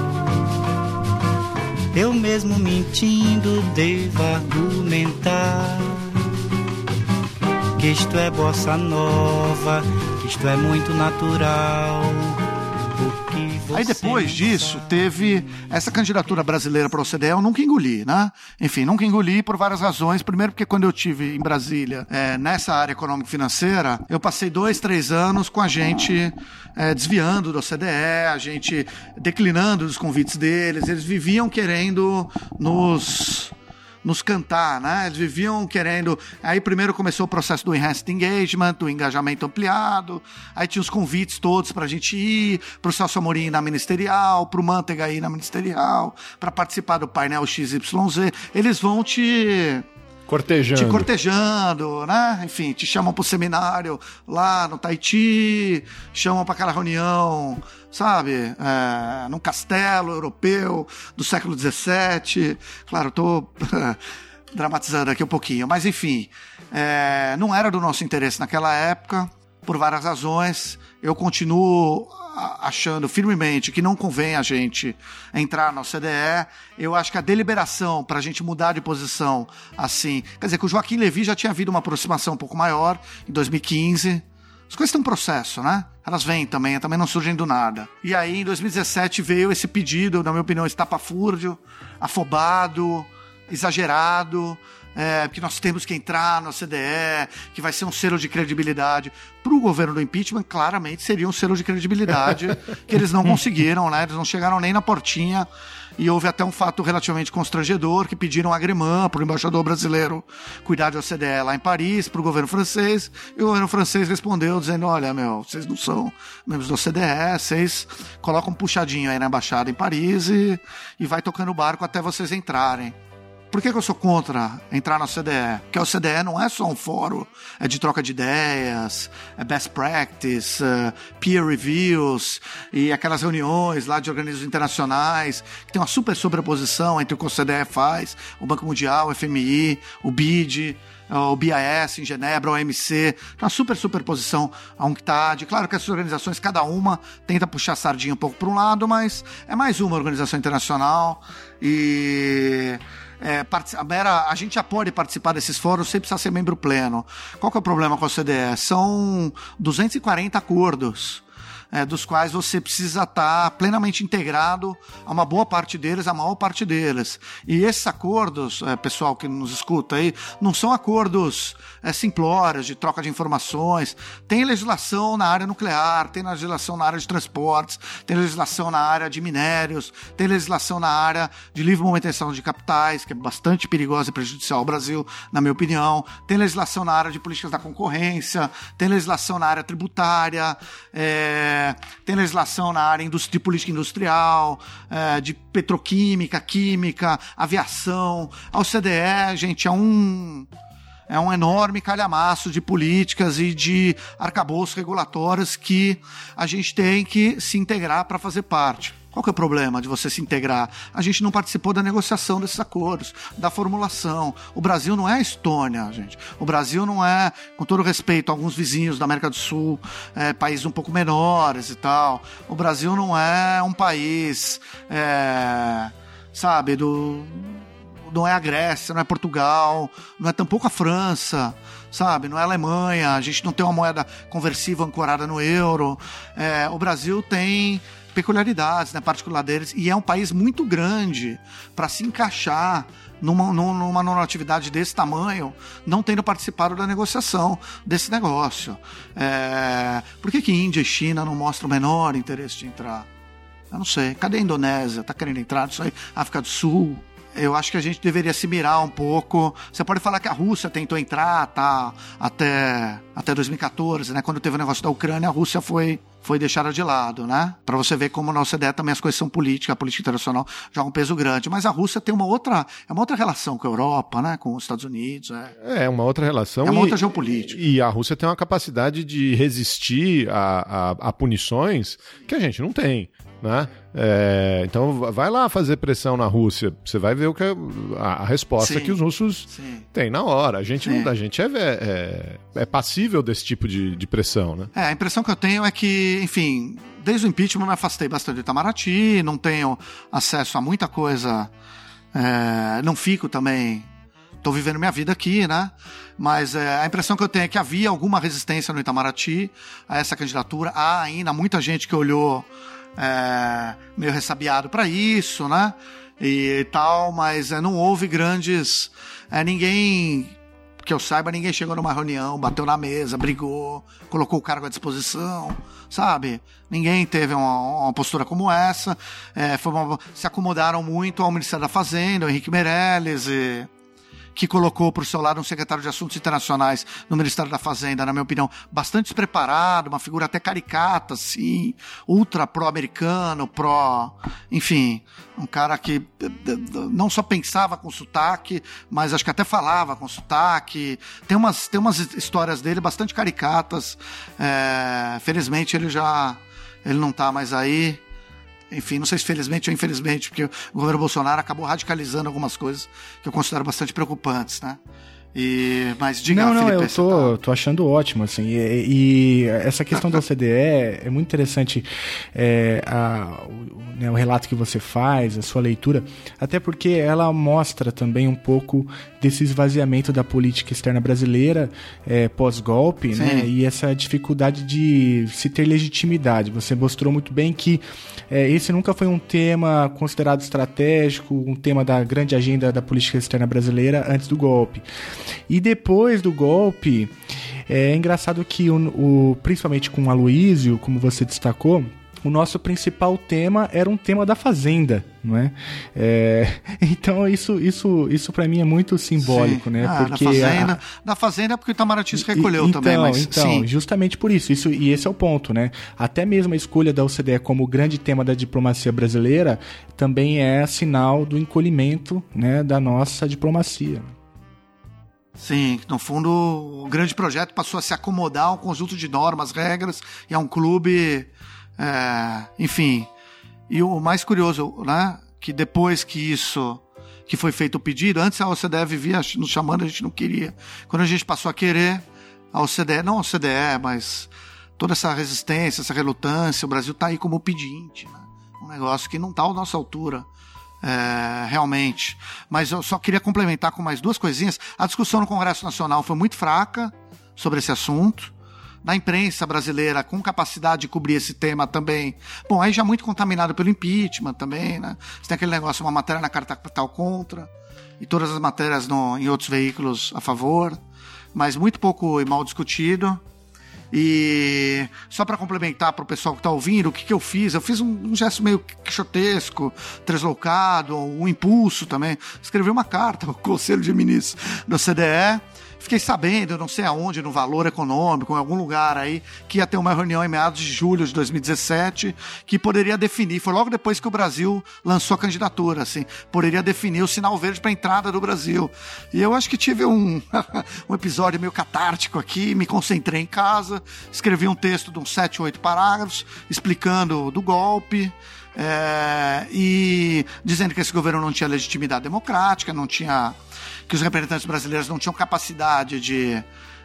eu mesmo mentindo devo argumentar. Que isto é bossa nova, que isto é muito natural Aí depois disso, teve essa candidatura brasileira para o OCDE, eu nunca engoli, né? Enfim, nunca engoli por várias razões. Primeiro, porque quando eu tive em Brasília, é, nessa área econômico-financeira, eu passei dois, três anos com a gente é, desviando do OCDE, a gente declinando os convites deles. Eles viviam querendo nos nos cantar, né? Eles viviam querendo. Aí primeiro começou o processo do enhanced engagement, do engajamento ampliado. Aí tinha os convites todos para a gente ir, para o Celso Amorim na ministerial, para o Manteiga ir na ministerial, para participar do painel XYZ. Eles vão te Cortejando. Te cortejando, né? Enfim, te chamam pro seminário lá no Tahiti, chamam para aquela reunião, sabe? É, num castelo europeu do século XVII. Claro, tô dramatizando aqui um pouquinho. Mas enfim, é, não era do nosso interesse naquela época, por várias razões. Eu continuo achando firmemente que não convém a gente entrar na OCDE. Eu acho que a deliberação para a gente mudar de posição assim. Quer dizer, que o Joaquim Levi já tinha havido uma aproximação um pouco maior em 2015. As coisas têm um processo, né? Elas vêm também, também não surgem do nada. E aí, em 2017, veio esse pedido, na minha opinião, estapafúrdio, afobado, exagerado, é, que nós temos que entrar na CDE, que vai ser um selo de credibilidade. Para o governo do impeachment, claramente seria um selo de credibilidade que eles não conseguiram, né? Eles não chegaram nem na portinha. E houve até um fato relativamente constrangedor que pediram agrimã para o embaixador brasileiro cuidar da OCDE lá em Paris, para o governo francês. E o governo francês respondeu dizendo: Olha, meu, vocês não são membros da OCDE, vocês colocam um puxadinho aí na embaixada em Paris e, e vai tocando o barco até vocês entrarem. Por que, que, eu sou contra entrar na OCDE? Porque a OCDE não é só um fórum é de troca de ideias, é best practice, uh, peer reviews e aquelas reuniões lá de organismos internacionais que tem uma super sobreposição entre o que a OCDE faz, o Banco Mundial, o FMI, o BID, o BIS em Genebra, o OMC, uma super superposição a UNCTAD. Claro que essas organizações, cada uma tenta puxar a sardinha um pouco para um lado, mas é mais uma organização internacional e é, a, gente já pode participar desses fóruns sem precisar ser membro pleno. Qual que é o problema com a CDE? São 240 acordos é, dos quais você precisa estar plenamente integrado a uma boa parte deles, a maior parte deles. E esses acordos, é, pessoal que nos escuta aí, não são acordos é, simplórios de troca de informações. Tem legislação na área nuclear, tem legislação na área de transportes, tem legislação na área de minérios, tem legislação na área de livre movimentação de capitais, que é bastante perigosa e prejudicial ao Brasil, na minha opinião. Tem legislação na área de políticas da concorrência, tem legislação na área tributária. É, tem legislação na área de política industrial, é, de petroquímica, química, aviação. A OCDE, gente, é um é um enorme calhamaço de políticas e de arcabouços regulatórios que a gente tem que se integrar para fazer parte. Qual que é o problema de você se integrar? A gente não participou da negociação desses acordos, da formulação. O Brasil não é a Estônia, gente. O Brasil não é, com todo respeito alguns vizinhos da América do Sul, é, países um pouco menores e tal. O Brasil não é um país, é, sabe, do não é a Grécia, não é Portugal, não é tampouco a França, sabe? Não é a Alemanha, a gente não tem uma moeda conversível ancorada no euro. É, o Brasil tem peculiaridades, né, particularidades, e é um país muito grande para se encaixar numa, numa normatividade desse tamanho, não tendo participado da negociação desse negócio. É, por que, que Índia e China não mostram o menor interesse de entrar? Eu não sei. Cadê a Indonésia? Tá querendo entrar? Isso aí, África do Sul? Eu acho que a gente deveria se mirar um pouco. Você pode falar que a Rússia tentou entrar, tá? Até, até 2014, né? Quando teve o negócio da Ucrânia, a Rússia foi, foi deixada de lado, né? Para você ver como na OCDE também as coisas são políticas, a política internacional joga um peso grande. Mas a Rússia tem uma outra, é uma outra relação com a Europa, né? Com os Estados Unidos. É, é uma outra relação. É uma e, outra geopolítica. E a Rússia tem uma capacidade de resistir a, a, a punições que a gente não tem. Né? É, então vai lá fazer pressão na Rússia, você vai ver o que é, a, a resposta sim, que os russos sim. têm na hora. A gente, não, a gente é, é, é, passível desse tipo de, de pressão, né? É, a impressão que eu tenho é que, enfim, desde o impeachment me afastei bastante do Itamaraty, não tenho acesso a muita coisa, é, não fico também estou vivendo minha vida aqui, né? Mas é, a impressão que eu tenho é que havia alguma resistência no Itamaraty a essa candidatura. Há ainda muita gente que olhou é, meio ressabiado para isso, né? E, e, tal, mas é, não houve grandes. É, ninguém que eu saiba, ninguém chegou numa reunião, bateu na mesa, brigou, colocou o cargo à disposição, sabe? Ninguém teve uma, uma postura como essa. É, uma, se acomodaram muito ao Ministério da Fazenda, o Henrique Meirelles e que colocou para o seu lado um secretário de Assuntos Internacionais no Ministério da Fazenda, na minha opinião, bastante despreparado, uma figura até caricata, assim, ultra pró-americano, pró. Enfim, um cara que não só pensava com sotaque, mas acho que até falava com sotaque. Tem umas, tem umas histórias dele bastante caricatas. É, felizmente ele já. Ele não está mais aí. Enfim, não sei se felizmente ou infelizmente, porque o governo Bolsonaro acabou radicalizando algumas coisas que eu considero bastante preocupantes, né? E, mas diga, Não, não, Felipe, eu tô, tá- tô achando ótimo, assim, e, e essa questão da OCDE é muito interessante, é, a- o, né, o relato que você faz, a sua leitura, até porque ela mostra também um pouco desse esvaziamento da política externa brasileira é, pós-golpe, né, e essa dificuldade de se ter legitimidade. Você mostrou muito bem que é, esse nunca foi um tema considerado estratégico, um tema da grande agenda da política externa brasileira antes do golpe. E depois do golpe, é engraçado que, o, o- principalmente com o Aloysio, como você destacou, o nosso principal tema era um tema da fazenda, não é? É, então isso, isso, isso para mim é muito simbólico, Sim. né? Ah, porque na a- fazenda, na fazenda é porque o Itamaraty se recolheu e- também, então, mas então, sim. justamente por isso, isso. E esse é o ponto, né? Até mesmo a escolha da OCDE como grande tema da diplomacia brasileira também é sinal do encolhimento né, da nossa diplomacia. Sim, no fundo, o grande projeto passou a se acomodar a um conjunto de normas, regras, e a um clube. É, enfim. E o mais curioso, né? Que depois que isso. que foi feito o pedido, antes a OCDE vivia nos chamando, a gente não queria. Quando a gente passou a querer, a OCDE, não a OCDE, mas toda essa resistência, essa relutância, o Brasil está aí como pedinte, né? Um negócio que não está à nossa altura. É, realmente. Mas eu só queria complementar com mais duas coisinhas. A discussão no Congresso Nacional foi muito fraca sobre esse assunto. Na imprensa brasileira, com capacidade de cobrir esse tema também. Bom, aí já muito contaminado pelo impeachment também, né? Você tem aquele negócio, uma matéria na carta capital contra, e todas as matérias no, em outros veículos a favor, mas muito pouco e mal discutido. E só para complementar para o pessoal que está ouvindo, o que, que eu fiz? Eu fiz um, um gesto meio quixotesco, translocado, um impulso também. Escrevi uma carta ao Conselho de Ministros do CDE. Fiquei sabendo, não sei aonde, no Valor Econômico, em algum lugar aí, que ia ter uma reunião em meados de julho de 2017, que poderia definir, foi logo depois que o Brasil lançou a candidatura, assim, poderia definir o sinal verde para a entrada do Brasil. E eu acho que tive um, um episódio meio catártico aqui, me concentrei em casa, escrevi um texto de uns 7, 8 parágrafos, explicando do golpe, é, e dizendo que esse governo não tinha legitimidade democrática, não tinha que os representantes brasileiros não tinham capacidade de,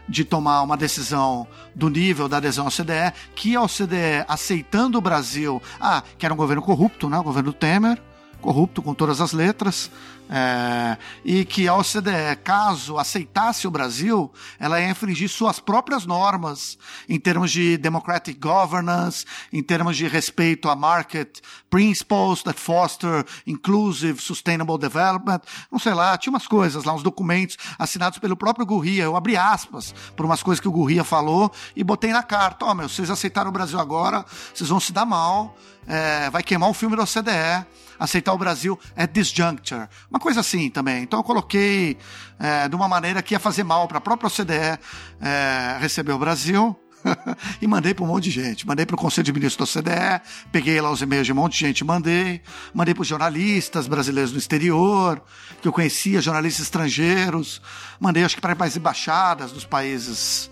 de tomar uma decisão do nível da adesão ao CDE, que a OCDE aceitando o Brasil, ah, que era um governo corrupto, né, o governo Temer, corrupto com todas as letras, é, e que a OCDE, caso aceitasse o Brasil, ela ia infringir suas próprias normas em termos de democratic governance, em termos de respeito a market principles that foster inclusive sustainable development, não sei lá, tinha umas coisas lá, uns documentos assinados pelo próprio Gurria, eu abri aspas por umas coisas que o Gurria falou e botei na carta, ó, meu, vocês aceitaram o Brasil agora, vocês vão se dar mal, é, vai queimar o filme da OCDE, aceitar o Brasil at this juncture. Uma coisa assim também. Então eu coloquei é, de uma maneira que ia fazer mal para a própria OCDE é, receber o Brasil. e mandei para um monte de gente. Mandei para o Conselho de Ministros da OCDE, peguei lá os e-mails de um monte de gente mandei. Mandei para os jornalistas brasileiros no exterior, que eu conhecia, jornalistas estrangeiros. Mandei, acho que para as embaixadas dos países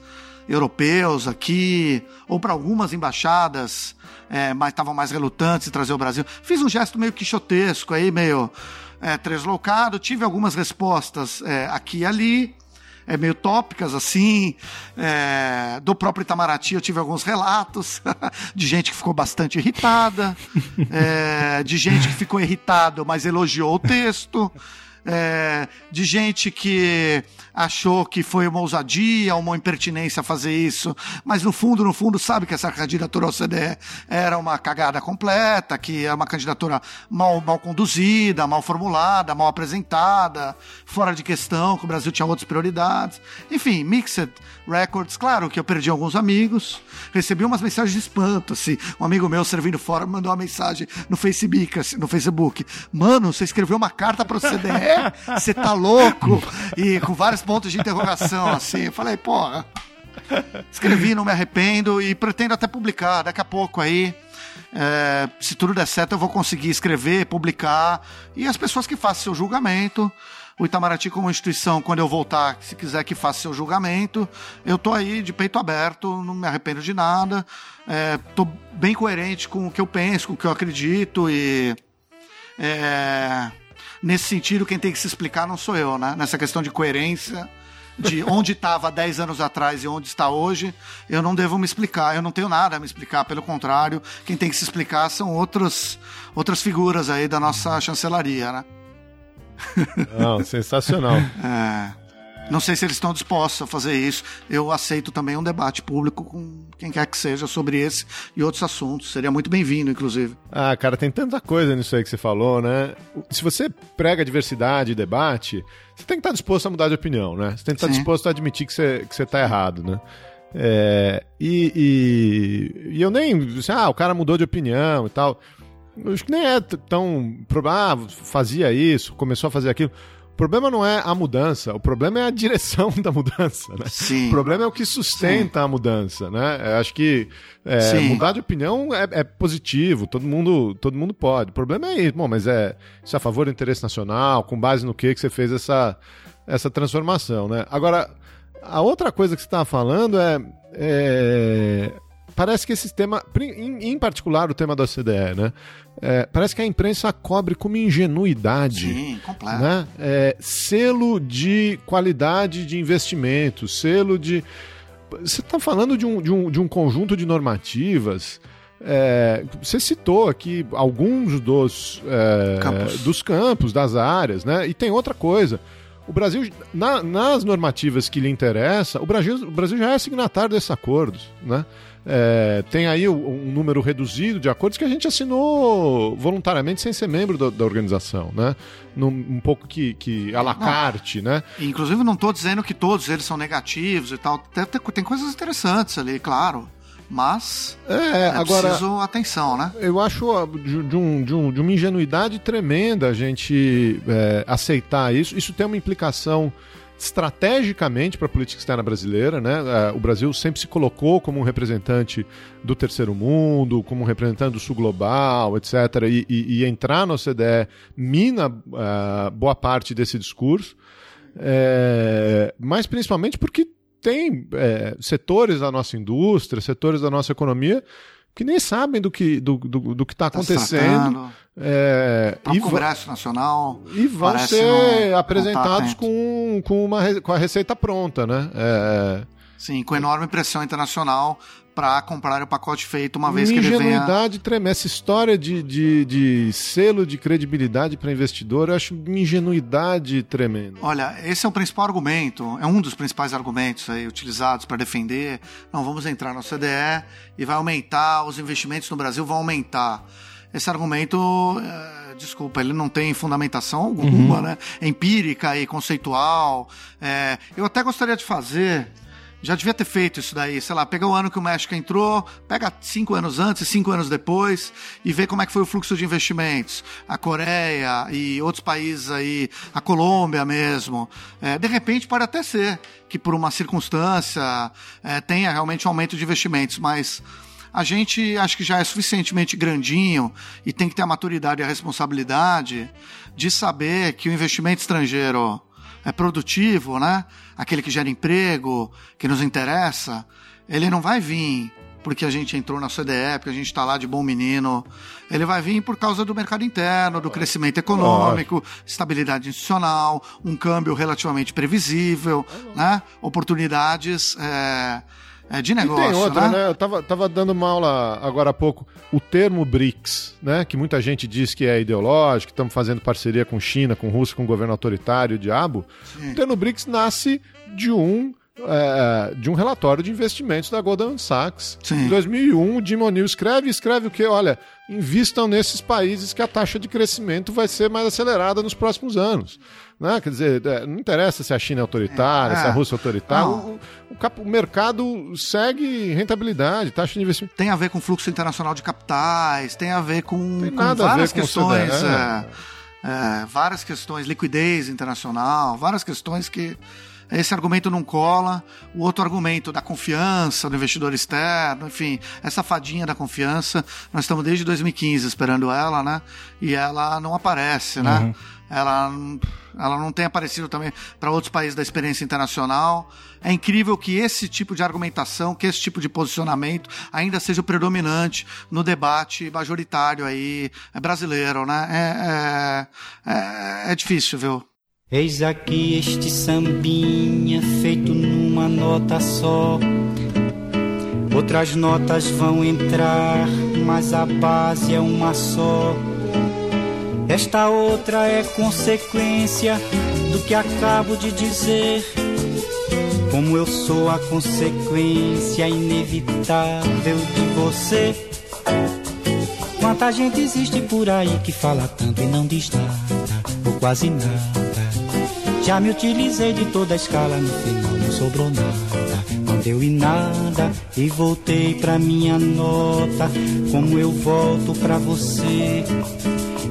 europeus aqui, ou para algumas embaixadas, é, mas estavam mais relutantes em trazer o Brasil. Fiz um gesto meio quixotesco aí, meio é, translocado. Tive algumas respostas é, aqui e ali, é, meio tópicas assim. É, do próprio Itamaraty eu tive alguns relatos de gente que ficou bastante irritada, é, de gente que ficou irritado, mas elogiou o texto. É, de gente que achou que foi uma ousadia, uma impertinência fazer isso, mas no fundo, no fundo, sabe que essa candidatura ao CDE era uma cagada completa, que é uma candidatura mal, mal conduzida, mal formulada, mal apresentada, fora de questão, que o Brasil tinha outras prioridades. Enfim, mixed records. Claro que eu perdi alguns amigos, recebi umas mensagens de espanto, assim. Um amigo meu servindo fora mandou uma mensagem no Facebook, assim, no Facebook. Mano, você escreveu uma carta para o CDE? Você tá louco? E com vários pontos de interrogação, assim. Eu falei, porra. Escrevi, não me arrependo e pretendo até publicar daqui a pouco aí. É, se tudo der certo, eu vou conseguir escrever, publicar e as pessoas que façam seu julgamento. O Itamaraty, como instituição, quando eu voltar, se quiser que faça seu julgamento, eu tô aí de peito aberto, não me arrependo de nada. É, tô bem coerente com o que eu penso, com o que eu acredito e. É, nesse sentido, quem tem que se explicar não sou eu, né? Nessa questão de coerência, de onde estava 10 anos atrás e onde está hoje, eu não devo me explicar. Eu não tenho nada a me explicar, pelo contrário, quem tem que se explicar são outros, outras figuras aí da nossa chancelaria, né? Não, sensacional. É. Não sei se eles estão dispostos a fazer isso. Eu aceito também um debate público com quem quer que seja sobre esse e outros assuntos. Seria muito bem-vindo, inclusive. Ah, cara, tem tanta coisa nisso aí que você falou, né? Se você prega diversidade e debate, você tem que estar disposto a mudar de opinião, né? Você tem que estar Sim. disposto a admitir que você, que você tá errado, né? É, e, e, e eu nem. assim, Ah, o cara mudou de opinião e tal. Eu acho que nem é tão. Ah, fazia isso, começou a fazer aquilo. O problema não é a mudança, o problema é a direção da mudança, né? Sim. O problema é o que sustenta a mudança, né? Eu acho que é, Sim. mudar de opinião é, é positivo, todo mundo, todo mundo pode. O problema é isso, bom, mas é isso é a favor do interesse nacional, com base no que, que você fez essa, essa transformação, né? Agora, a outra coisa que você estava falando é, é, Parece que esse tema, em, em particular o tema da CDE, né? É, parece que a imprensa cobre com uma ingenuidade Sim, completo. né? É, selo de qualidade de investimento, selo de. Você está falando de um, de, um, de um conjunto de normativas. é, você citou aqui alguns dos, é, Campos. dos campos, das áreas, né? E tem outra coisa. O Brasil, na- nas normativas que lhe interessa, o Brasil, o Brasil já é signatário desses acordos, né? É, tem aí um, número reduzido de acordos que a gente assinou voluntariamente sem ser membro da, da organização, né? Num, um pouco que, que à la carte, né? Inclusive, não estou dizendo que todos eles são negativos e tal. Tem, tem- coisas interessantes ali, claro. Mas É, é agora preciso atenção, né? eu acho ó, de, de um- de um- de uma ingenuidade tremenda a gente é, aceitar isso. Isso tem uma implicação estrategicamente para a política externa brasileira, né? É, O Brasil sempre se colocou como um representante do terceiro mundo, como um representante do sul global, etc. E, e- e entrar na OCDE mina ah, boa parte desse discurso, É, mas principalmente porque tem é, setores da nossa indústria, setores da nossa economia que nem sabem do que do, do, do que está Tá acontecendo é, e, va- Congresso Nacional. e vão ser não- não apresentados tá atento. com, com, uma, com a receita pronta, né? É, Sim, com enorme pressão internacional para comprar o pacote feito uma vez que ele venha. ingenuidade tremenda. Essa história de, de, de selo de credibilidade para investidor, eu acho uma ingenuidade tremenda. Olha, esse é o principal argumento, é um dos principais argumentos aí utilizados para defender. Não, vamos entrar na OCDE e vai aumentar, os investimentos no Brasil vão aumentar. Esse argumento, eh, desculpa, ele não tem fundamentação alguma, né? É empírica e conceitual. É, eu até gostaria de fazer. Já devia ter feito isso daí, sei lá, pega o ano que o México entrou, pega cinco anos antes e cinco anos depois e vê como é que foi o fluxo de investimentos. A Coreia e outros países aí, a Colômbia mesmo. É, de repente pode até ser que por uma circunstância é, tenha realmente um aumento de investimentos, mas a gente acho que já é suficientemente grandinho e tem que ter a maturidade e a responsabilidade de saber que o investimento estrangeiro é produtivo, né? Aquele que gera emprego, que nos interessa, ele não vai vir porque a gente entrou na CDE, porque a gente está lá de bom menino. Ele vai vir por causa do mercado interno, do crescimento econômico, estabilidade institucional, um câmbio relativamente previsível, né? Oportunidades é, é, de E negócio, tem outra, né? né? Eu tava, tava dando uma aula agora há pouco, o termo BRICS, né? Que muita gente diz que é ideológico, que estamos fazendo parceria com China, com Rússia, com governo autoritário, o diabo. O termo BRICS nasce de um. É, de um relatório de investimentos da Goldman Sachs. Sim. Em 2001, o Jim O'Neill escreve, escreve o que? Olha, invistam nesses países que a taxa de crescimento vai ser mais acelerada nos próximos anos. Né? Quer dizer, é, não interessa se a China é autoritária, É. se a Rússia é autoritária, o, o cap- o mercado segue rentabilidade, taxa de investimento. tem a ver com fluxo internacional de capitais, tem a ver com, Tem com várias ver com questões, CDE. é, é, várias questões, liquidez internacional, várias questões que esse argumento não cola. O outro argumento da confiança do investidor externo, enfim, essa fadinha da confiança, nós estamos desde 2015 esperando ela, né? E ela não aparece, né? Uhum. Ela, ela não tem aparecido também para outros países da experiência internacional. É incrível que esse tipo de argumentação, que esse tipo de posicionamento ainda seja o predominante no debate majoritário aí brasileiro, né? É, é, é, é difícil, viu? Eis aqui este sambinha feito numa nota só. Outras notas vão entrar, mas a base é uma só. Esta outra é consequência do que acabo de dizer. Como eu sou a consequência inevitável de você. Quanta gente existe por aí que fala tanto e não diz nada, ou quase nada. Já me utilizei de toda a escala, no final não sobrou nada. Não deu em nada e voltei pra minha nota. Como eu volto pra você.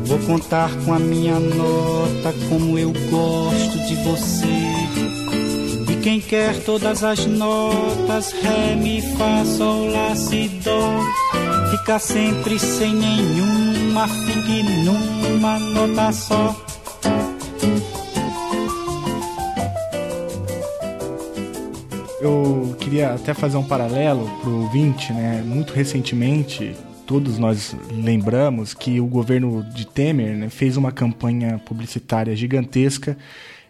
Vou contar com a minha nota como eu gosto de você. E quem quer todas as notas, ré, mi, fá, sol, lá, si, dó, fica sempre sem nenhuma, fique numa nota só. Eu queria até fazer um paralelo pro ouvinte, né? Muito recentemente, todos nós lembramos que o governo de Temer né, fez uma campanha publicitária gigantesca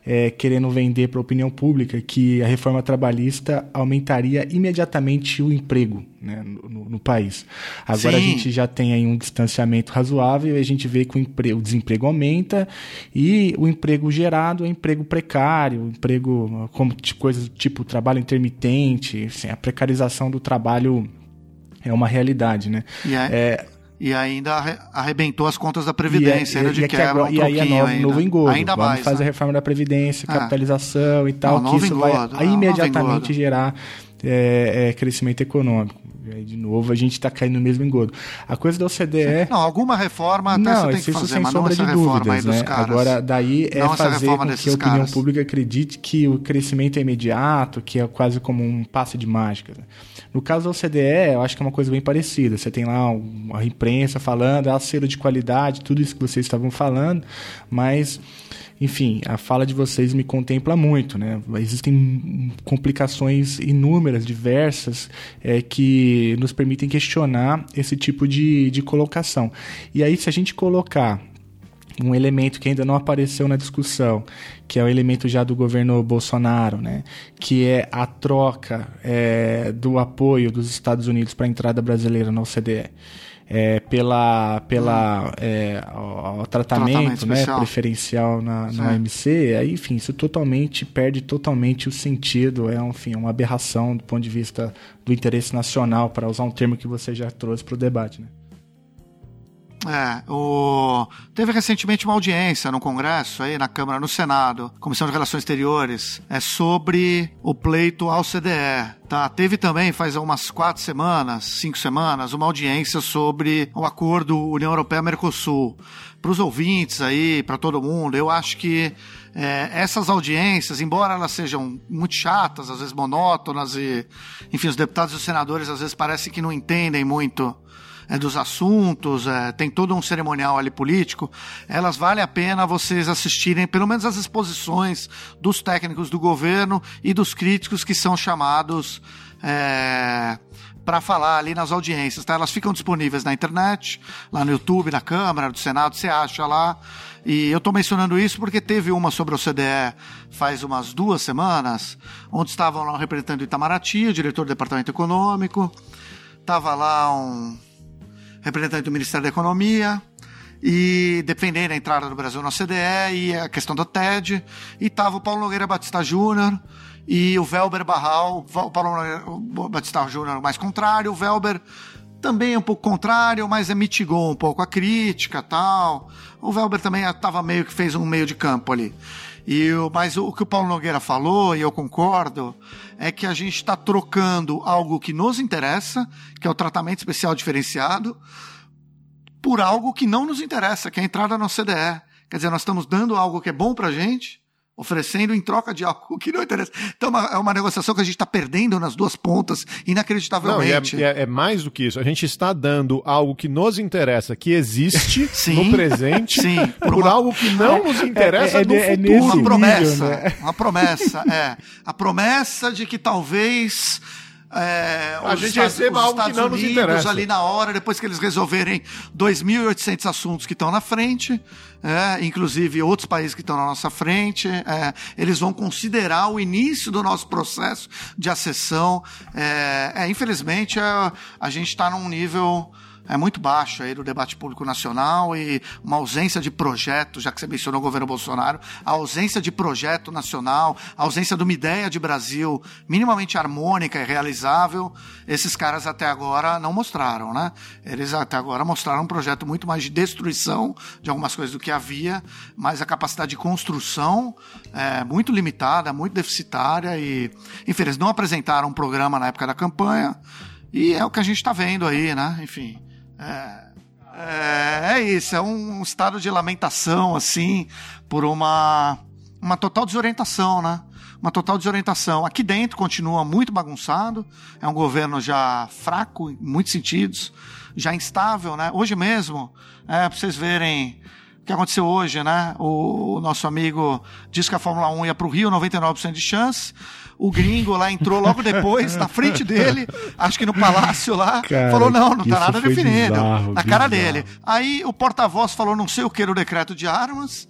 é, querendo vender para a opinião pública que a reforma trabalhista aumentaria imediatamente o emprego né, no, no, país. Agora Sim. a gente já tem aí um distanciamento razoável e a gente vê que o, emprego, o desemprego aumenta e o emprego gerado é emprego precário, emprego como coisas tipo trabalho intermitente, assim, a precarização do trabalho é uma realidade, né? E, é, é, e ainda arrebentou as contas da Previdência, e, é, de é quebra, um E aí é novo, ainda. novo engodo. Ainda Vamos mais, fazer né? a reforma da Previdência, capitalização e tal, não, que isso engodo, vai não, imediatamente gerar é, é, crescimento econômico. E aí, de novo, a gente está caindo no mesmo engodo. A coisa da OCDE. Não, alguma reforma até não, você tem que fazer, sem mas sombra não de dúvidas, né? Agora, daí é não fazer com que a opinião caras. pública acredite que o crescimento é imediato, que é quase como um passe de mágica. No caso da OCDE, eu acho que é uma coisa bem parecida. Você tem lá uma imprensa falando, é selo de qualidade, tudo isso que vocês estavam falando, mas enfim, a fala de vocês me contempla muito, né? Existem complicações inúmeras, diversas, é, que nos permitem questionar esse tipo de, de colocação. E aí, se a gente colocar um elemento que ainda não apareceu na discussão, que é o elemento já do governo Bolsonaro, né? que é a troca é, do apoio dos Estados Unidos para a entrada brasileira na OCDE. É, pela pela é, o, o tratamento, Tratamento né, preferencial na, na. OMC, aí, enfim, isso totalmente perde totalmente o sentido, é enfim, uma aberração do ponto de vista do interesse nacional, para usar um termo que você já trouxe para o debate. Né? É, o... teve recentemente uma audiência no Congresso, aí na Câmara, no Senado, Comissão de Relações Exteriores, é sobre o pleito ao CDE. Tá? Teve também, faz umas quatro semanas, cinco semanas, uma audiência sobre o acordo União Europeia-Mercosul. Para os ouvintes aí, para todo mundo, eu acho que é, essas audiências, embora elas sejam muito chatas, às vezes monótonas e, enfim, os deputados e os senadores às vezes parecem que não entendem muito é, dos assuntos, é, tem todo um cerimonial ali político, elas vale a pena vocês assistirem pelo menos as exposições dos técnicos do governo e dos críticos que são chamados é, para falar ali nas audiências. Tá? Elas ficam disponíveis na internet, lá no YouTube, na Câmara, do Senado, você acha lá. E eu estou mencionando isso porque teve uma sobre o CDE faz umas duas semanas, onde estavam lá um representante do Itamaraty, o diretor do Departamento Econômico, estava lá um representante do Ministério da Economia, e defendendo a entrada do Brasil na OCDE e a questão do TED, e estava o Paulo Nogueira Batista Júnior e o Velber Barral, o Paulo Nogueira Batista Júnior mais contrário, o Velber também é um pouco contrário, mas é, mitigou um pouco a crítica tal. O Velber também estava meio que fez um meio de campo ali. E o, mas o que o Paulo Nogueira falou, e eu concordo, é que a gente está trocando algo que nos interessa, que é o tratamento especial diferenciado, por algo que não nos interessa, que é a entrada na OCDE. Quer dizer, nós estamos dando algo que é bom para a gente, oferecendo em troca de algo que não interessa. Então é uma, é negociação que a gente está perdendo nas duas pontas, Não, é, inacreditavelmente. e é- é mais do que isso. A gente está dando algo que nos interessa, que existe Sim. no presente, Sim, por, uma- algo que não nos interessa é- é- no é futuro. uma nível, promessa, né? uma promessa, é. A promessa de que talvez é, A gente Estados- receba os algo que Estados não nos Unidos, interessa. ali na hora, depois que eles resolverem 2.800 assuntos que estão na frente, é, inclusive outros países que estão na nossa frente, é, eles vão considerar o início do nosso processo de acessão. É, é, infelizmente, é, a gente está num nível é muito baixo aí do debate público nacional e uma ausência de projeto, já que você mencionou o governo Bolsonaro, a ausência de projeto nacional, a ausência de uma ideia de Brasil minimamente harmônica e realizável, esses caras até agora não mostraram, né? Eles até agora mostraram um projeto muito mais de destruição de algumas coisas do que havia, mas a capacidade de construção é muito limitada, muito deficitária e, enfim, eles não apresentaram um programa na época da campanha, e é o que a gente está vendo aí, né? Enfim. É, é, é isso, é um estado de lamentação, assim, por uma, uma total desorientação, né? Uma total desorientação. Aqui dentro continua muito bagunçado, é um governo já fraco em muitos sentidos, já instável, né? Hoje mesmo, é, para vocês verem que aconteceu hoje, né? O, o nosso amigo disse que a Fórmula 1 ia para o Rio, 99% de chance. O gringo lá entrou logo depois, na frente dele, acho que no palácio lá, Cara, falou: não, não tá nada definido. bizarro, na cara bizarro. dele. Aí o porta-voz falou não sei o que no decreto de armas.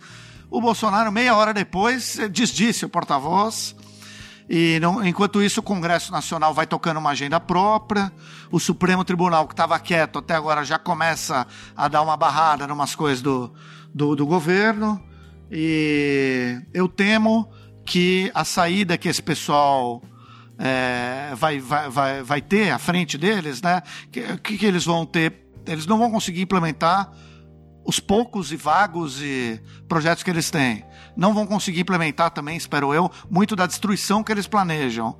O Bolsonaro, meia hora depois, desdisse o porta-voz. E não- enquanto isso, o Congresso Nacional vai tocando uma agenda própria. O Supremo Tribunal, que estava quieto até agora, já começa a dar uma barrada em umas coisas do, do, do governo. E eu temo que a saída que esse pessoal é, vai, vai, vai, vai ter à frente deles, né? O que, que, que eles vão ter? Eles não vão conseguir implementar os poucos e vagos e projetos que eles têm. Não vão conseguir implementar também, espero eu, muito da destruição que eles planejam.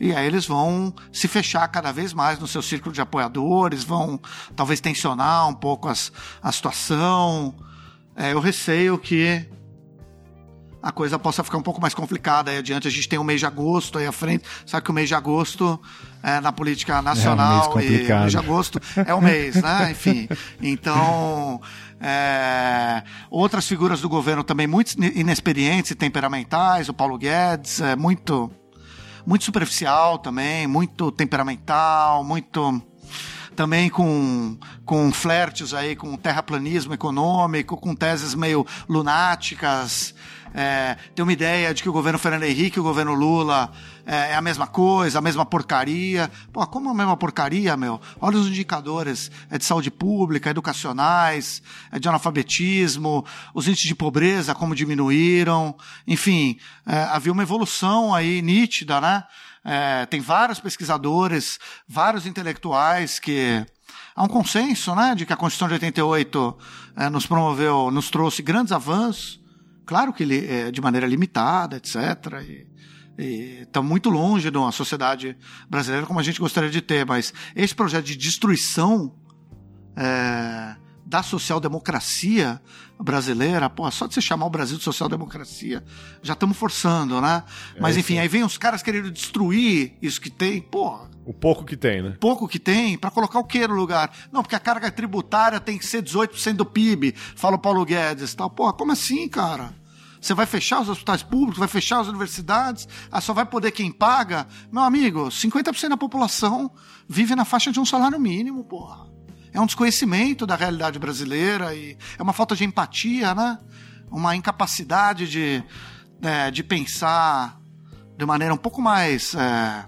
E aí eles vão se fechar cada vez mais no seu círculo de apoiadores, vão talvez tensionar um pouco as, a situação. É, eu receio que a coisa possa ficar um pouco mais complicada aí adiante. A gente tem o mês de agosto aí à frente. Sabe que o mês de agosto é, na política nacional e o mês de agosto é o mês, né? Enfim. Então, é, outras figuras do governo também muito inexperientes e temperamentais. O Paulo Guedes é muito, muito superficial também, muito temperamental, muito também com, com flertes aí com terraplanismo econômico, com teses meio lunáticas. É, tem uma ideia de que o governo Fernando Henrique e o governo Lula é, é a mesma coisa, a mesma porcaria. Pô, como a mesma porcaria, meu? Olha os indicadores é de saúde pública, educacionais, é de analfabetismo, os índices de pobreza, como diminuíram. Enfim, é, havia uma evolução aí nítida, né? É, tem vários pesquisadores, vários intelectuais que há um consenso, né, de que a Constituição de 88 é, nos promoveu, nos trouxe grandes avanços, claro que li- é, de maneira limitada, etc. E estamos muito longe de uma sociedade brasileira como a gente gostaria de ter, mas esse projeto de destruição é, da social-democracia brasileira, pô, só de você chamar o Brasil de social-democracia, já estamos forçando, né? Mas enfim, aí vem os caras querendo destruir isso que tem, pô, O pouco que tem, né? pouco que tem, para colocar o que no lugar? Não, porque a carga tributária tem que ser 18% do PIB, fala o Paulo Guedes tal. Pô, como assim, cara? Você vai fechar os hospitais públicos, vai fechar as universidades, ah, só vai poder quem paga? Meu amigo, 50% da população vive na faixa de um salário mínimo, porra. É um desconhecimento da realidade brasileira e é uma falta de empatia, né? Uma incapacidade de, é, de pensar de maneira um pouco mais é,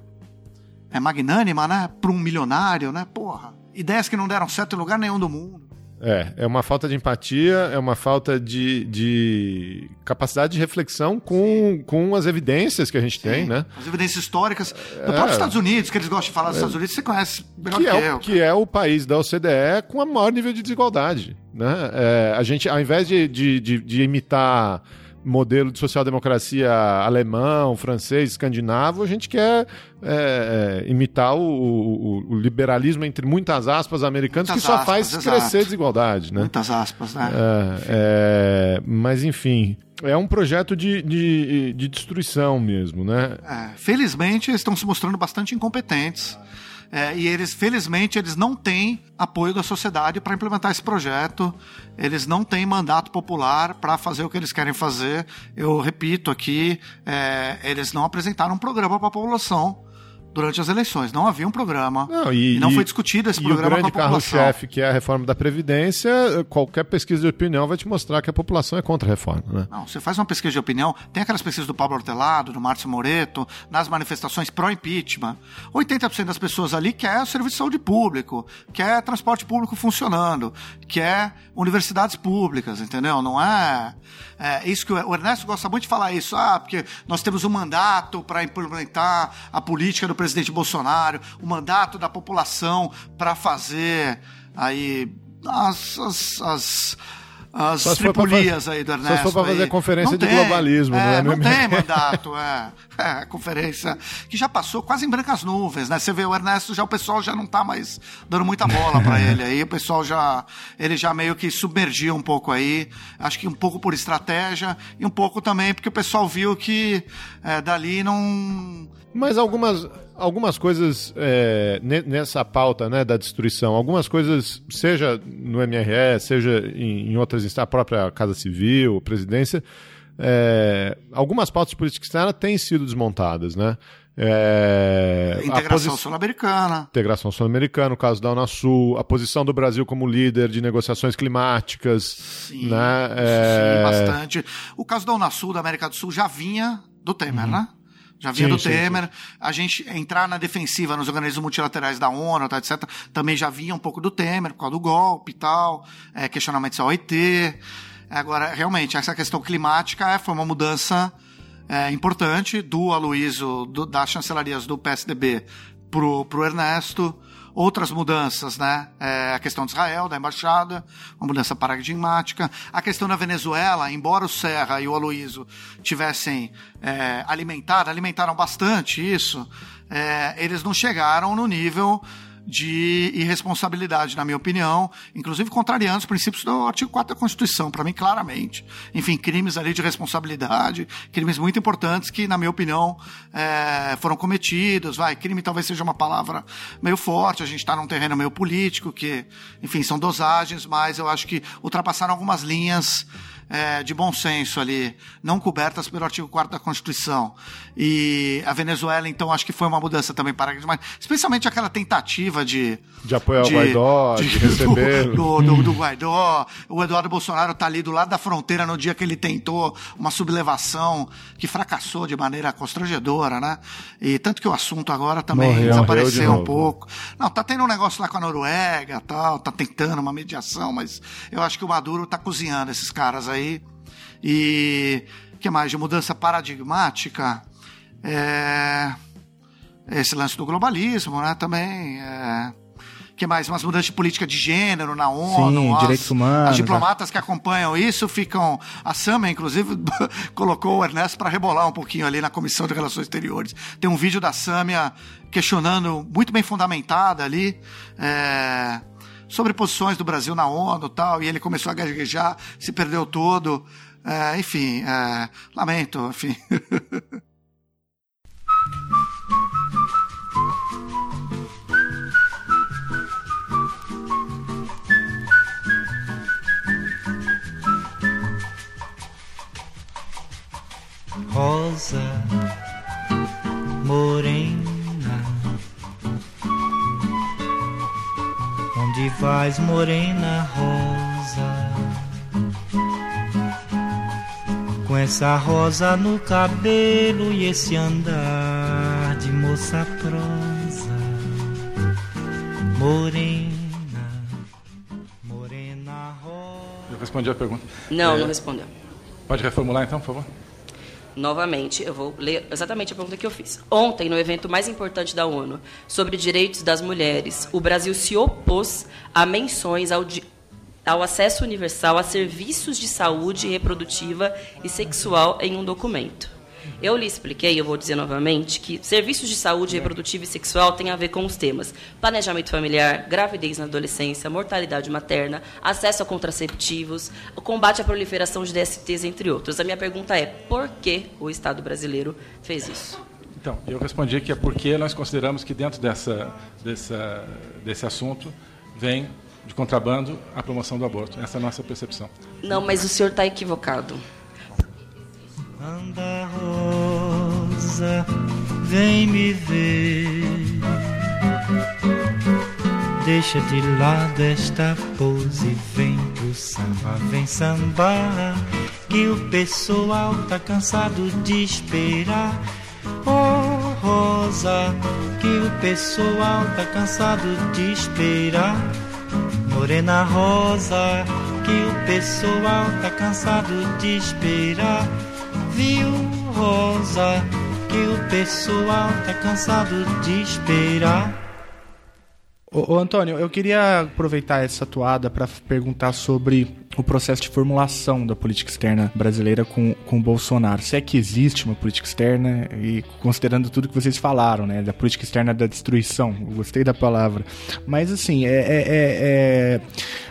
é magnânima, né? Para um milionário, né? Porra. Ideias que não deram certo em lugar nenhum do mundo. É, é uma falta de empatia, é uma falta de, de capacidade de reflexão com, com as evidências que a gente tem, né? As evidências históricas do próprio Estados Unidos, que eles gostam de falar dos Estados Unidos, você conhece melhor Que que, é, eu. que é o país da OCDE com o maior nível de desigualdade. Né? É, a gente, ao invés de, de, de, de imitar modelo de social-democracia alemão, francês, escandinavo, a gente quer é, é, imitar o, o, o, liberalismo, entre muitas aspas, americanos, muitas que só aspas, faz exato. crescer desigualdade. Né? Muitas aspas, né? É, é, mas, enfim, é um projeto de, de, de destruição mesmo, né? É, felizmente, eles estão se mostrando bastante incompetentes. É, e eles, felizmente, eles não têm apoio da sociedade para implementar esse projeto. Eles não têm mandato popular para fazer o que eles querem fazer. Eu repito aqui, é, eles não apresentaram um programa para a população durante as eleições. Não havia um programa. Não, e, e não foi discutido esse e programa o grande carro-chefe, que é a reforma da Previdência, qualquer pesquisa de opinião vai te mostrar que a população é contra a reforma. Né? Não, você faz uma pesquisa de opinião, tem aquelas pesquisas do Pablo Hortelado, do Márcio Moreto, nas manifestações pró-impeachment. 80% das pessoas ali quer serviço de saúde público, quer transporte público funcionando, quer universidades públicas, entendeu? Não é é, isso que o Ernesto gosta muito de falar isso, ah, porque nós temos um mandato para implementar a política do presidente Bolsonaro, o mandato da população para fazer aí as, as, as as só tripulias aí do Ernesto. Só for para fazer conferência não de tem, globalismo, é, não é? Não tem mandato, é. é. Conferência que já passou quase em brancas nuvens, né? Você vê o Ernesto, já o pessoal já não está mais dando muita bola para ele aí, o pessoal já, ele já meio que submergiu um pouco aí, acho que um pouco por estratégia e um pouco também porque o pessoal viu que é, dali não... Mas algumas, algumas coisas é, nessa pauta né, da destruição, algumas coisas, seja no MRE, seja em, em outras instâncias, a própria Casa Civil, presidência, é, algumas pautas políticas externas têm sido desmontadas, né? É, integração sul-americana. Integração sul-americana, o caso da Unasul, a posição do Brasil como líder de negociações climáticas. Sim, né? é... sim bastante. O caso da Unasul, da América do Sul, já vinha do Temer, uhum. né? Já vinha sim, do sim, Temer. Sim. A gente entrar na defensiva nos organismos multilaterais da ONU, tá, etc., também já vinha um pouco do Temer, por causa do golpe e tal, é, questionamentos à OIT. Agora, realmente, essa questão climática é, foi uma mudança é, importante do Aloysio, do, das chancelarias do PSDB pro, pro Ernesto outras mudanças, né? É, a questão de Israel, da embaixada, uma mudança paradigmática. A questão da Venezuela, embora o Serra e o Aloísio tivessem é, alimentado, alimentaram bastante isso, é, eles não chegaram no nível de irresponsabilidade, na minha opinião, inclusive contrariando os princípios do artigo 4 da Constituição, para mim, claramente. Enfim, crimes ali de responsabilidade, crimes muito importantes que, na minha opinião, é, foram cometidos. Vai, crime talvez seja uma palavra meio forte, a gente está num terreno meio político, que, enfim, são dosagens, mas eu acho que ultrapassaram algumas linhas é, de bom senso ali, não cobertas pelo artigo 4 da Constituição. E a Venezuela, então, acho que foi uma mudança também paradigmática, especialmente aquela tentativa de. De apoiar de, o Guaidó, de, de receber. Do, do, do, Guaidó. O Eduardo Bolsonaro está ali do lado da fronteira no dia que ele tentou uma sublevação que fracassou de maneira constrangedora, né? E tanto que o assunto agora também morreu, desapareceu de um pouco. Não, tá tendo um negócio lá com a Noruega tal, tá tentando uma mediação, mas eu acho que o Maduro tá cozinhando esses caras aí. E que mais? De mudança paradigmática. É, esse lance do globalismo, né? Também. É, que mais? Umas mudanças de política de gênero na ONU. Sim, as, direitos humanos. As diplomatas que acompanham isso ficam. A Sama, inclusive, colocou o Ernesto para rebolar um pouquinho ali na Comissão de Relações Exteriores. Tem um vídeo da Samia questionando, muito bem fundamentada ali. É, sobre posições do Brasil na ONU tal, e ele começou a gaguejar, se perdeu todo. É, enfim, é, lamento, enfim. Rosa Onde vais, morena rosa? Com essa rosa no cabelo e esse andar de moça prosa, morena, morena rosa. Eu respondi a pergunta. Não, é... não respondeu. Pode reformular então, por favor? Novamente, eu vou ler exatamente a pergunta que eu fiz. Ontem, no evento mais importante da ONU sobre direitos das mulheres, o Brasil se opôs a menções ao, ao acesso universal a serviços de saúde reprodutiva e sexual em um documento. Eu lhe expliquei, eu vou dizer novamente, que serviços de saúde reprodutiva e sexual têm a ver com os temas planejamento familiar, gravidez na adolescência, mortalidade materna, acesso a contraceptivos, combate à proliferação de DSTs, entre outros. A minha pergunta é: por que o Estado brasileiro fez isso? Então, eu respondi que é porque nós consideramos que dentro dessa, dessa, desse assunto vem de contrabando a promoção do aborto. Essa é a nossa percepção. Não, mas o senhor está equivocado. Anda, Rosa, vem me ver. Deixa de lado esta pose, vem pro samba, vem sambar. Que o pessoal tá cansado de esperar. Oh, Rosa, que o pessoal tá cansado de esperar. Morena Rosa, que o pessoal tá cansado de esperar. Viu, Rosa, que o pessoal tá cansado de esperar. Ô, ô, Antônio, eu queria aproveitar essa toada para perguntar sobre o processo de formulação da política externa brasileira com, com Bolsonaro. Se é que existe uma política externa, e considerando tudo que vocês falaram, né, da política externa da destruição, gostei da palavra. Mas, assim, é, é, é, é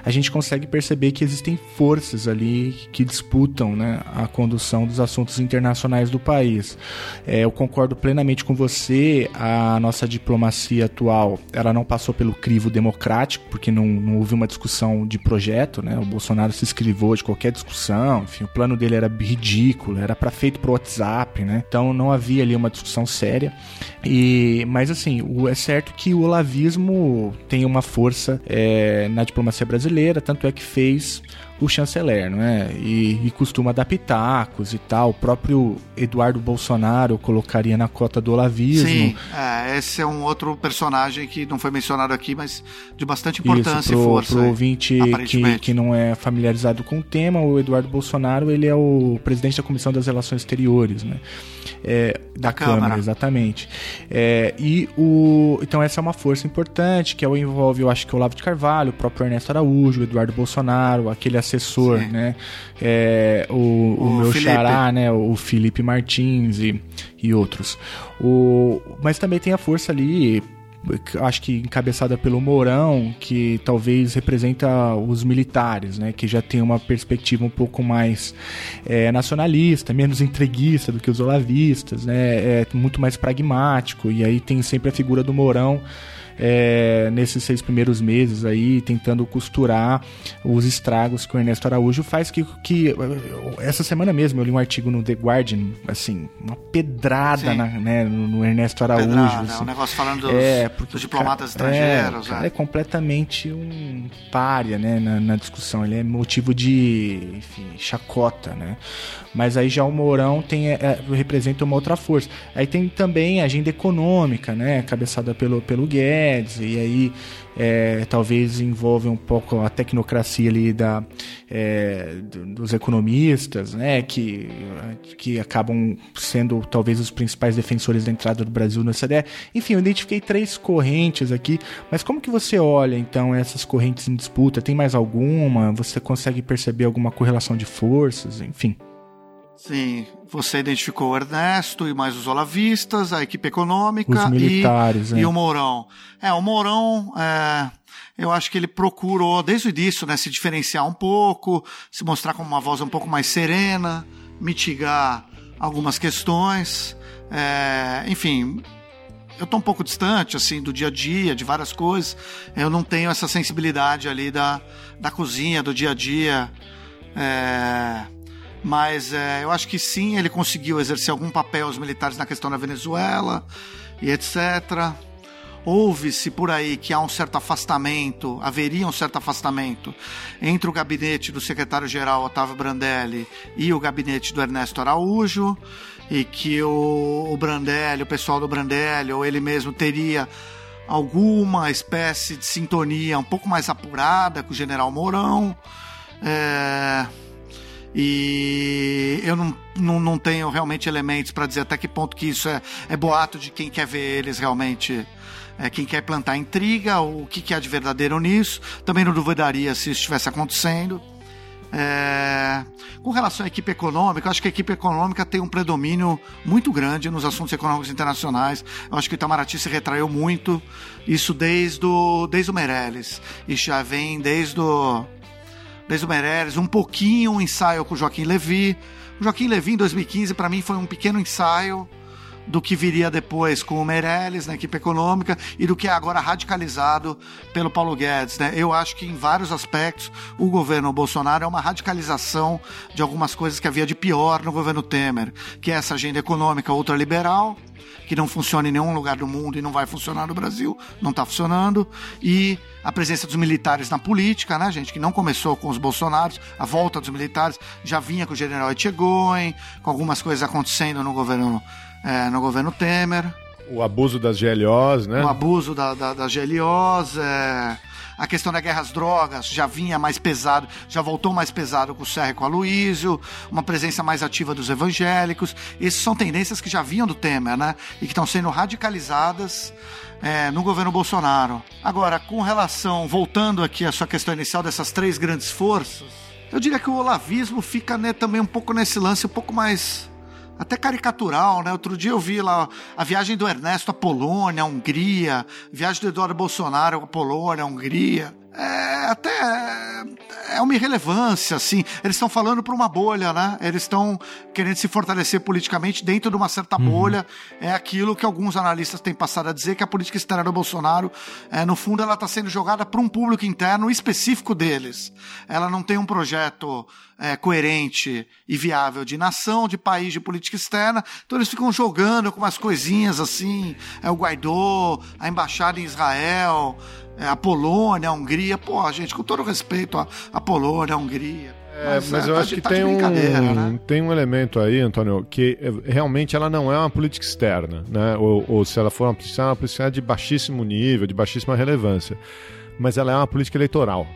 a gente consegue perceber que existem forças ali que disputam né, a condução dos assuntos internacionais do país. É, eu concordo plenamente com você, a nossa diplomacia atual, ela não passou pelo crivo democrático, porque não, não houve uma discussão de projeto, né, o Bolsonaro se escrivou de qualquer discussão, enfim, o plano dele era ridículo, era para feito pro WhatsApp, né? Então não havia ali uma discussão séria. E, mas assim, o, é certo que o olavismo tem uma força é, na diplomacia brasileira, tanto é que fez o chanceler, não é? E, e, costuma dar pitacos e tal. O próprio Eduardo Bolsonaro colocaria na cota do olavismo. Sim, é, esse é um outro personagem que não foi mencionado aqui, mas de bastante importância Isso, pro, e força. Pro ouvinte que, que não é familiarizado com o tema, o Eduardo Bolsonaro ele é o presidente da Comissão das Relações Exteriores, né? É, da Câmara, Câmara exatamente. É, e o, então essa é uma força importante que é envolve, eu acho que o Olavo de Carvalho, o próprio Ernesto Araújo, o Eduardo Bolsonaro, aquele assessor, Sim. né? É, o, o, o, meu Felipe. xará, né? O Felipe Martins e, e outros. O, mas também tem a força ali acho que encabeçada pelo Mourão, que talvez representa os militares, né, que já tem uma perspectiva um pouco mais é, nacionalista, menos entreguista do que os olavistas, né, é muito mais pragmático, e aí tem sempre a figura do Mourão é, nesses seis primeiros meses aí, tentando costurar os estragos que o Ernesto Araújo faz. Que, que essa semana mesmo eu li um artigo no The Guardian, assim, uma pedrada na, né, no, Ernesto Araújo. Pedrada, assim. um negócio falando dos, é, porque, dos diplomatas cara, estrangeiros. É, é. é completamente um párea né, na, na, discussão. Ele é motivo de enfim, chacota, né? Mas aí já o Mourão tem, é, é, representa uma outra força. Aí tem também a agenda econômica, né? Cabeçada pelo, pelo Guedes, e aí é, talvez envolve um pouco a tecnocracia ali da, é, dos economistas, né? Que, que acabam sendo talvez os principais defensores da entrada do Brasil no OCDE. Enfim, eu identifiquei três correntes aqui, mas como que você olha então essas correntes em disputa? Tem mais alguma? Você consegue perceber alguma correlação de forças? Enfim. Sim, você identificou o Ernesto e mais os olavistas, a equipe econômica os militares, e, é. e o Mourão. É, o Mourão, é, eu acho que ele procurou, desde o início, né, se diferenciar um pouco, se mostrar como uma voz um pouco mais serena, mitigar algumas questões. É, enfim, eu tô um pouco distante, assim, do dia a dia, de várias coisas. Eu não tenho essa sensibilidade ali da, da cozinha, do dia a dia. É, mas é, eu acho que sim, ele conseguiu exercer algum papel os militares na questão da Venezuela e etc. Houve-se por aí que há um certo afastamento, haveria um certo afastamento entre o gabinete do secretário-geral Otávio Brandelli e o gabinete do Ernesto Araújo, e que o, o Brandelli, o pessoal do Brandelli, ou ele mesmo teria alguma espécie de sintonia um pouco mais apurada com o general Mourão. É e eu não, não, não tenho realmente elementos para dizer até que ponto que isso é, é boato de quem quer ver eles realmente é, quem quer plantar intriga, o que, que há de verdadeiro nisso. Também não duvidaria se isso estivesse acontecendo. É, com relação à equipe econômica, eu acho que a equipe econômica tem um predomínio muito grande nos assuntos econômicos internacionais. Eu acho que o Itamaraty se retraiu muito, isso desde o, desde o Meirelles. Isso já vem desde o, desde o Meirelles, um pouquinho um ensaio com o Joaquim Levy. O Joaquim Levy, em 2015, para mim foi um pequeno ensaio do que viria depois com o Meirelles na equipe econômica e do que é agora radicalizado pelo Paulo Guedes. Né? Eu acho que em vários aspectos o governo Bolsonaro é uma radicalização de algumas coisas que havia de pior no governo Temer, que é essa agenda econômica ultraliberal, que não funciona em nenhum lugar do mundo e não vai funcionar no Brasil, não está funcionando, e a presença dos militares na política, né, gente, que não começou com os Bolsonaros, a volta dos militares já vinha com o general Etchegóin, com algumas coisas acontecendo no governo é, no governo Temer. O abuso das GLOs, né? O abuso da, da, das GLOs, é, a questão da guerra às drogas já vinha mais pesado, já voltou mais pesado com o Serra e com o Aloysio, uma presença mais ativa dos evangélicos. Essas são tendências que já vinham do Temer, né? E que estão sendo radicalizadas é, no governo Bolsonaro. Agora, com relação, voltando aqui à sua questão inicial dessas três grandes forças, eu diria que o olavismo fica né, também um pouco nesse lance um pouco mais até caricatural, né? Outro dia eu vi lá a viagem do Ernesto à Polônia, à Hungria, viagem do Eduardo Bolsonaro à Polônia, à Hungria. É até é uma irrelevância, assim. Eles estão falando para uma bolha, né? Eles estão querendo se fortalecer politicamente dentro de uma certa uhum. bolha. É aquilo que alguns analistas têm passado a dizer que a política externa do Bolsonaro, é, no fundo, ela está sendo jogada para um público interno específico deles. Ela não tem um projeto é, coerente e viável de nação, de país, de política externa. Então eles ficam jogando com umas coisinhas assim. É o Guaidó, a embaixada em Israel é, a Polônia, a Hungria. Pô, gente, com todo respeito à, à Polônia, à Hungria. É, mas, mas é, eu tá acho que tá tem, um, né? tem um elemento aí, Antônio, que é, realmente ela não é uma política externa, né? Ou, ou se ela for uma política é uma política de baixíssimo nível, de baixíssima relevância. Mas ela é uma política eleitoral.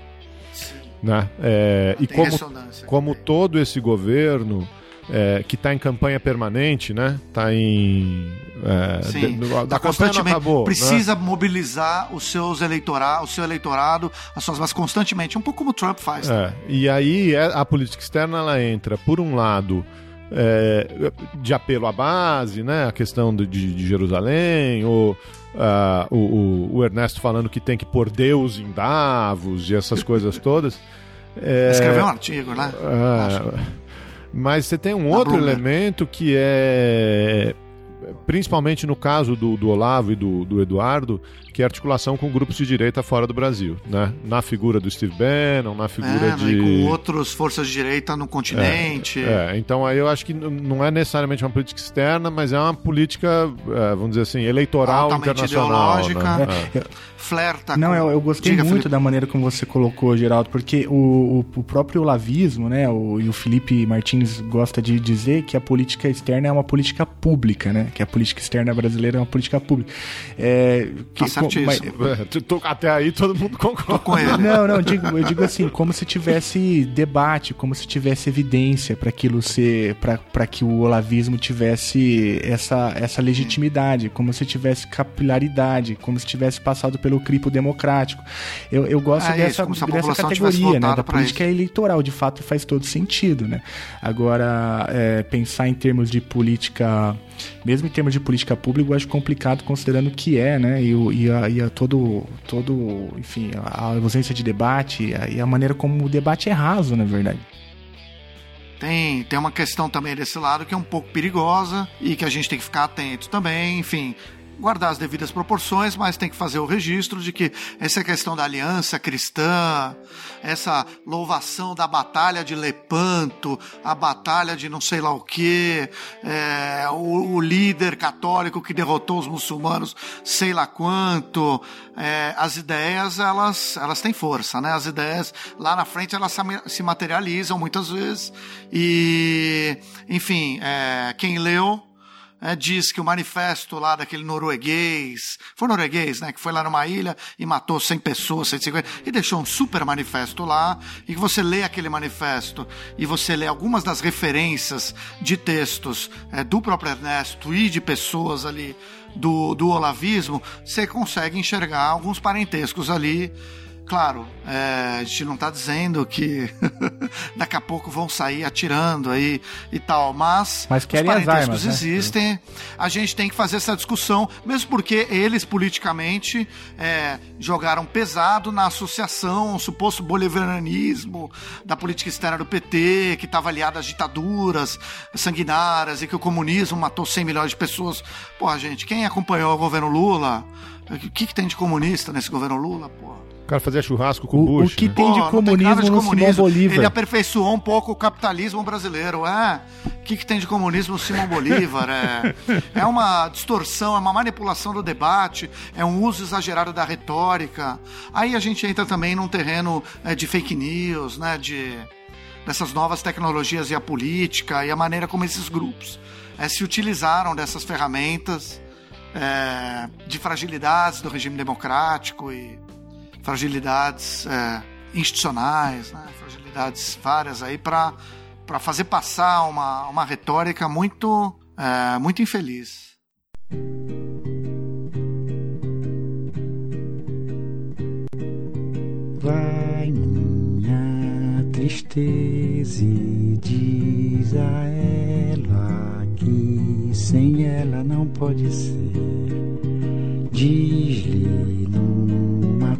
Sim. Né? É, e como, como todo esse governo é, que está em campanha permanente, né? Está em. É, Sim, de, tá constantemente acabou, né? precisa né? mobilizar os seus eleitorado, o seu eleitorado, as suas bases constantemente, um pouco como o Trump faz. Né? É, e aí é, a política externa ela entra, por um lado, é, de apelo à base, né? A questão de, de Jerusalém, ou uh, o, o, Ernesto falando que tem que pôr Deus em Davos e essas coisas todas. É, Escreveu um artigo, né? Uh, mas você tem um outro elemento que é principalmente no caso do, do Olavo e do, do, Eduardo, que é articulação com grupos de direita fora do Brasil, né? Na figura do Steve Bannon, na figura é, de... E com outras forças de direita no continente. É, é, então aí eu acho que não é necessariamente uma política externa, mas é uma política, é, vamos dizer assim, eleitoral Altamente internacional. Ideológica. Né? É. Flerta Não, eu, eu gostei Diga, muito Felipe. da maneira como você colocou, Geraldo, porque o, o, o próprio olavismo, né, o, e o Felipe Martins gosta de dizer que a política externa é uma política pública, né? Que a política externa brasileira é uma política pública. É, que, tá mas, é, até aí todo mundo concorda. Com ele. Não, não, eu digo, eu digo assim, como se tivesse debate, como se tivesse evidência para aquilo ser, para que o olavismo tivesse essa, essa legitimidade, como se tivesse capilaridade, como se tivesse passado pelo cripo democrático. Eu, eu gosto é dessa, isso, dessa categoria, né, da política isso. eleitoral, de fato faz todo sentido, né? Agora, é, pensar em termos de política mesmo em termos de política pública, eu acho complicado considerando que é, né? E, e, a, e a todo, todo, enfim, a ausência de debate e a, e a maneira como o debate é raso, na verdade. Tem, tem uma questão também desse lado que é um pouco perigosa e que a gente tem que ficar atento também. Enfim, guardar as devidas proporções, mas tem que fazer o registro de que essa questão da aliança cristã, essa louvação da batalha de Lepanto, a batalha de não sei lá o que, é, o, o, líder católico que derrotou os muçulmanos, sei lá quanto, é, as ideias elas, elas têm força, né? As ideias lá na frente elas se materializam muitas vezes e, enfim, é, quem leu é, diz que o manifesto lá daquele norueguês, foi norueguês, né, que foi lá numa ilha e matou 100 pessoas, 150, e deixou um super manifesto lá, e que você lê aquele manifesto e você lê algumas das referências de textos é, do próprio Ernesto e de pessoas ali do, do olavismo, você consegue enxergar alguns parentescos ali Claro, é, a gente não está dizendo que daqui a pouco vão sair atirando aí e tal, mas, mas querem os parentescos armas, né? existem. Né? A gente tem que fazer essa discussão, mesmo porque eles politicamente é, jogaram pesado na associação, um suposto bolivarianismo da política externa do PT, que estava aliada às ditaduras sanguinárias e que o comunismo matou 100 milhões de pessoas. Porra, gente, quem acompanhou o governo Lula? O que, que tem de comunista nesse governo Lula, porra? O cara fazia churrasco com o Bush. O que né? tem de Pô, comunismo tem de no comunismo. Simão Bolívar? Ele aperfeiçoou um pouco o capitalismo brasileiro. É, o que, que tem de comunismo no Simão Bolívar? É, é uma distorção, é uma manipulação do debate, é um uso exagerado da retórica. Aí a gente entra também num terreno é, de fake news, né, de dessas novas tecnologias e a política e a maneira como esses grupos é, se utilizaram dessas ferramentas é, de fragilidades do regime democrático e fragilidades é, institucionais, né? fragilidades várias aí para fazer passar uma, uma retórica muito, é, muito infeliz. Vai minha tristeza e diz a ela que sem ela não pode ser. Diz-lhe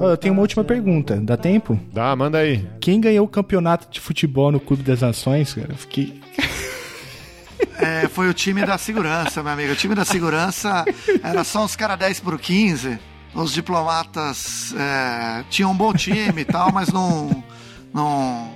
Eu tenho uma última pergunta. Dá tempo? Dá, manda aí. Quem ganhou o campeonato de futebol no Clube das Nações, cara? Fiquei. É, foi o time da segurança, meu amigo. O time da segurança era só uns caras 10 por 15. Os diplomatas é, tinham um bom time e tal, mas não, não,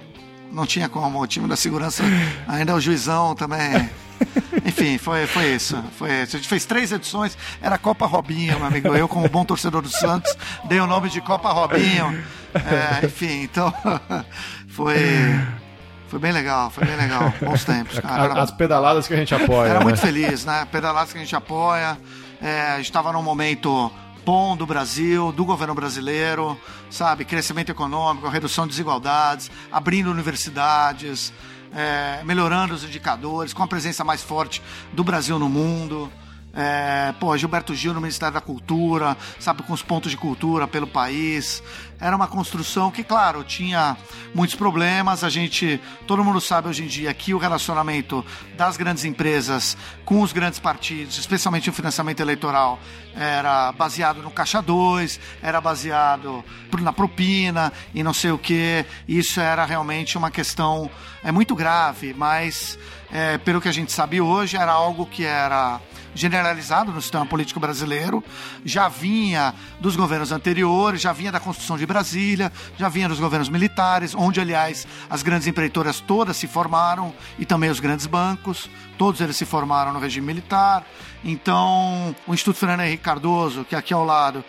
não tinha como. O time da segurança, ainda o juizão também enfim, foi, foi isso. Foi isso. A gente fez três edições, era Copa Robinho, meu amigo. Eu, como bom torcedor do Santos, dei o nome de Copa Robinho. É, enfim, então foi. Foi bem legal, foi bem legal. Bons tempos, cara. As pedaladas que a gente apoia. Era né? muito feliz, né? Pedaladas que a gente apoia. É, a gente estava num momento bom do Brasil, do governo brasileiro, sabe? Crescimento econômico, redução de desigualdades, abrindo universidades é, melhorando os indicadores, com a presença mais forte do Brasil no mundo. É, pô, Gilberto Gil no Ministério da Cultura, sabe, com os pontos de cultura pelo país. Era uma construção que, claro, tinha muitos problemas. A gente, todo mundo sabe hoje em dia que o relacionamento das grandes empresas com os grandes partidos, especialmente o financiamento eleitoral, era baseado no caixa 2, era baseado na propina e não sei o que. Isso era realmente uma questão é muito grave, mas é, pelo que a gente sabe hoje, era algo que era generalizado no sistema político brasileiro, já vinha dos governos anteriores, já vinha da construção de Brasília, já vinha dos governos militares, onde, aliás, as grandes empreitoras todas se formaram e também os grandes bancos, todos eles se formaram no regime militar. Então, o Instituto Fernando Henrique Cardoso, que é aqui ao lado,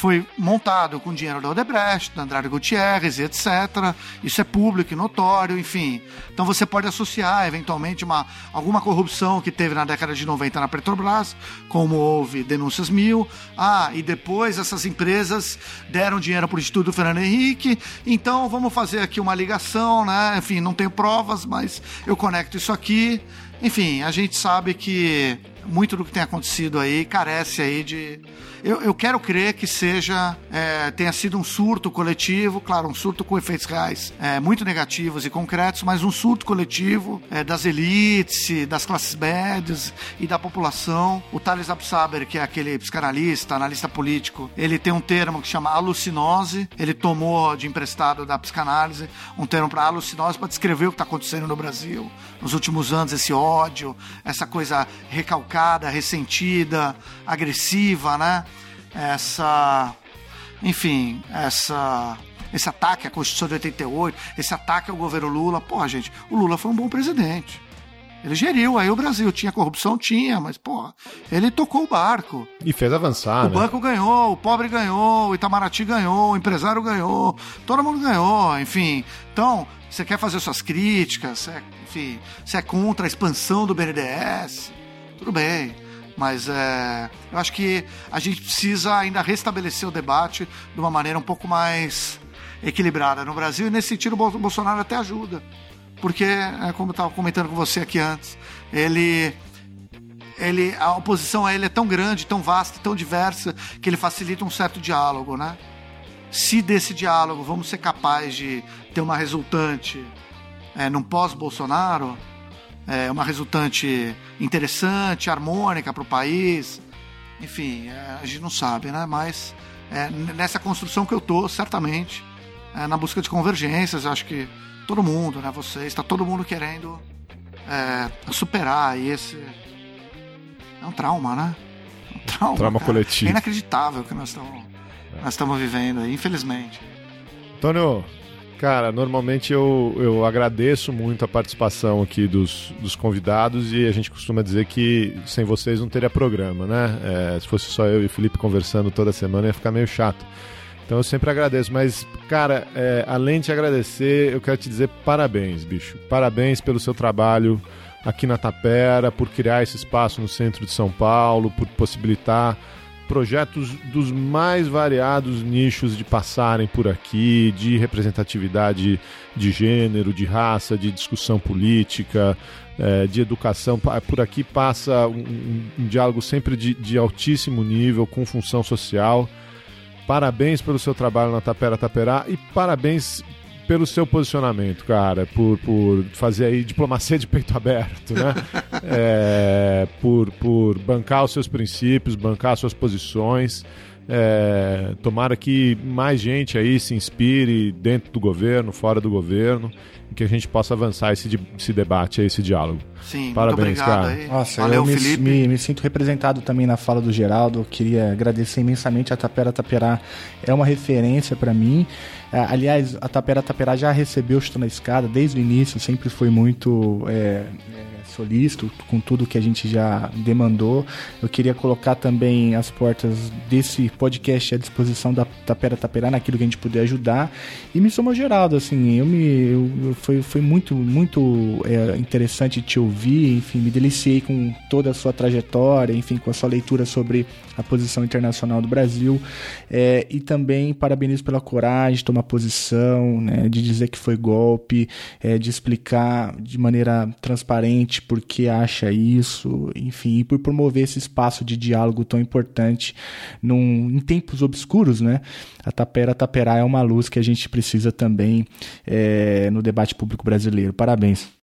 foi montado com dinheiro da Odebrecht, da Andrade Gutierrez etc. Isso é público e notório, enfim. Então você pode associar eventualmente uma, alguma corrupção que teve na década de 90 na Petrobras, como houve denúncias mil. Ah, e depois essas empresas deram dinheiro para o Instituto Fernando Henrique. Então vamos fazer aqui uma ligação, né? Enfim, não tenho provas, mas eu conecto isso aqui. Enfim, a gente sabe que muito do que tem acontecido aí carece aí de. Eu, eu quero crer que seja é, tenha sido um surto coletivo, claro, um surto com efeitos reais é, muito negativos e concretos, mas um surto coletivo é, das elites, das classes médias e da população. O Thales Absaber, que é aquele psicanalista, analista político, ele tem um termo que chama alucinose. Ele tomou de emprestado da psicanálise um termo para alucinose para descrever o que está acontecendo no Brasil nos últimos anos, esse ódio, essa coisa recalcada, ressentida, agressiva, né? Essa, enfim, essa esse ataque à Constituição de 88, esse ataque ao governo Lula. Pô, gente, o Lula foi um bom presidente. Ele geriu aí o Brasil. Tinha corrupção? Tinha, mas, pô, ele tocou o barco. E fez avançar, O né? banco ganhou, o pobre ganhou, o Itamaraty ganhou, o empresário ganhou, todo mundo ganhou, enfim. Então, você quer fazer suas críticas, você, é, enfim, você é contra a expansão do BNDES, tudo bem. Mas é, eu acho que a gente precisa ainda restabelecer o debate de uma maneira um pouco mais equilibrada no Brasil. E nesse sentido, o Bol- Bolsonaro até ajuda. Porque, é, como eu estava comentando com você aqui antes, ele ele, a oposição a ele é tão grande, tão vasta, tão diversa, que ele facilita um certo diálogo, né? Se desse diálogo vamos ser capazes de ter uma resultante é, num pós-Bolsonaro, é, uma resultante interessante, harmônica para o país, enfim, é, a gente não sabe, né? Mas é, nessa construção que eu tô, certamente, é, na busca de convergências, acho que todo mundo, né? Vocês, está todo mundo querendo é, superar esse é um trauma, né? Um trauma. Trauma coletivo. É inacreditável que nós estamos, nós estamos vivendo aí, infelizmente. Antônio, cara, normalmente eu, eu agradeço muito a participação aqui dos, dos convidados e a gente costuma dizer que sem vocês não teria programa, né? É, se fosse só eu e o Felipe conversando toda semana ia ficar meio chato. Então eu sempre agradeço, mas, cara, é, além de agradecer, eu quero te dizer parabéns, bicho. Parabéns pelo seu trabalho aqui na Tapera, por criar esse espaço no centro de São Paulo, por possibilitar projetos dos mais variados nichos de passarem por aqui, de representatividade de gênero, de raça, de discussão política, eh, de educação. Por aqui passa um, um- um diálogo sempre de, de altíssimo nível, com função social. Parabéns pelo seu trabalho na Tapera Taperá e parabéns pelo seu posicionamento, cara, por, por fazer aí diplomacia de peito aberto, né? É, por, por bancar os seus princípios, bancar as suas posições. É, tomara que mais gente aí se inspire dentro do governo, fora do governo, e que a gente possa avançar esse, esse debate, esse diálogo. Sim, Parabéns, cara. aí. Nossa, Valeu, eu me, me- me sinto representado também na fala do Geraldo. Eu queria agradecer imensamente a Tapera Taperá. É uma referência para mim. Ah, Aliás, a Tapera Taperá já recebeu o Chute na Escada desde o início, sempre foi muito é, solícito com tudo que a gente já demandou. Eu queria colocar também as portas desse podcast à disposição da Tapera Taperá naquilo que a gente puder ajudar. E me somou Geraldo, assim, eu me eu- foi, foi muito muito é, interessante te ouvir, enfim, me deliciei com toda a sua trajetória, enfim, com a sua leitura sobre a posição internacional do Brasil. É, e também parabenizo pela coragem de tomar posição, né, de dizer que foi golpe, é, de explicar de maneira transparente por que acha isso, enfim, e por promover esse espaço de diálogo tão importante num, em tempos obscuros, né? A Tapera Taperá é uma luz que a gente precisa também é, no debate público brasileiro. Parabéns.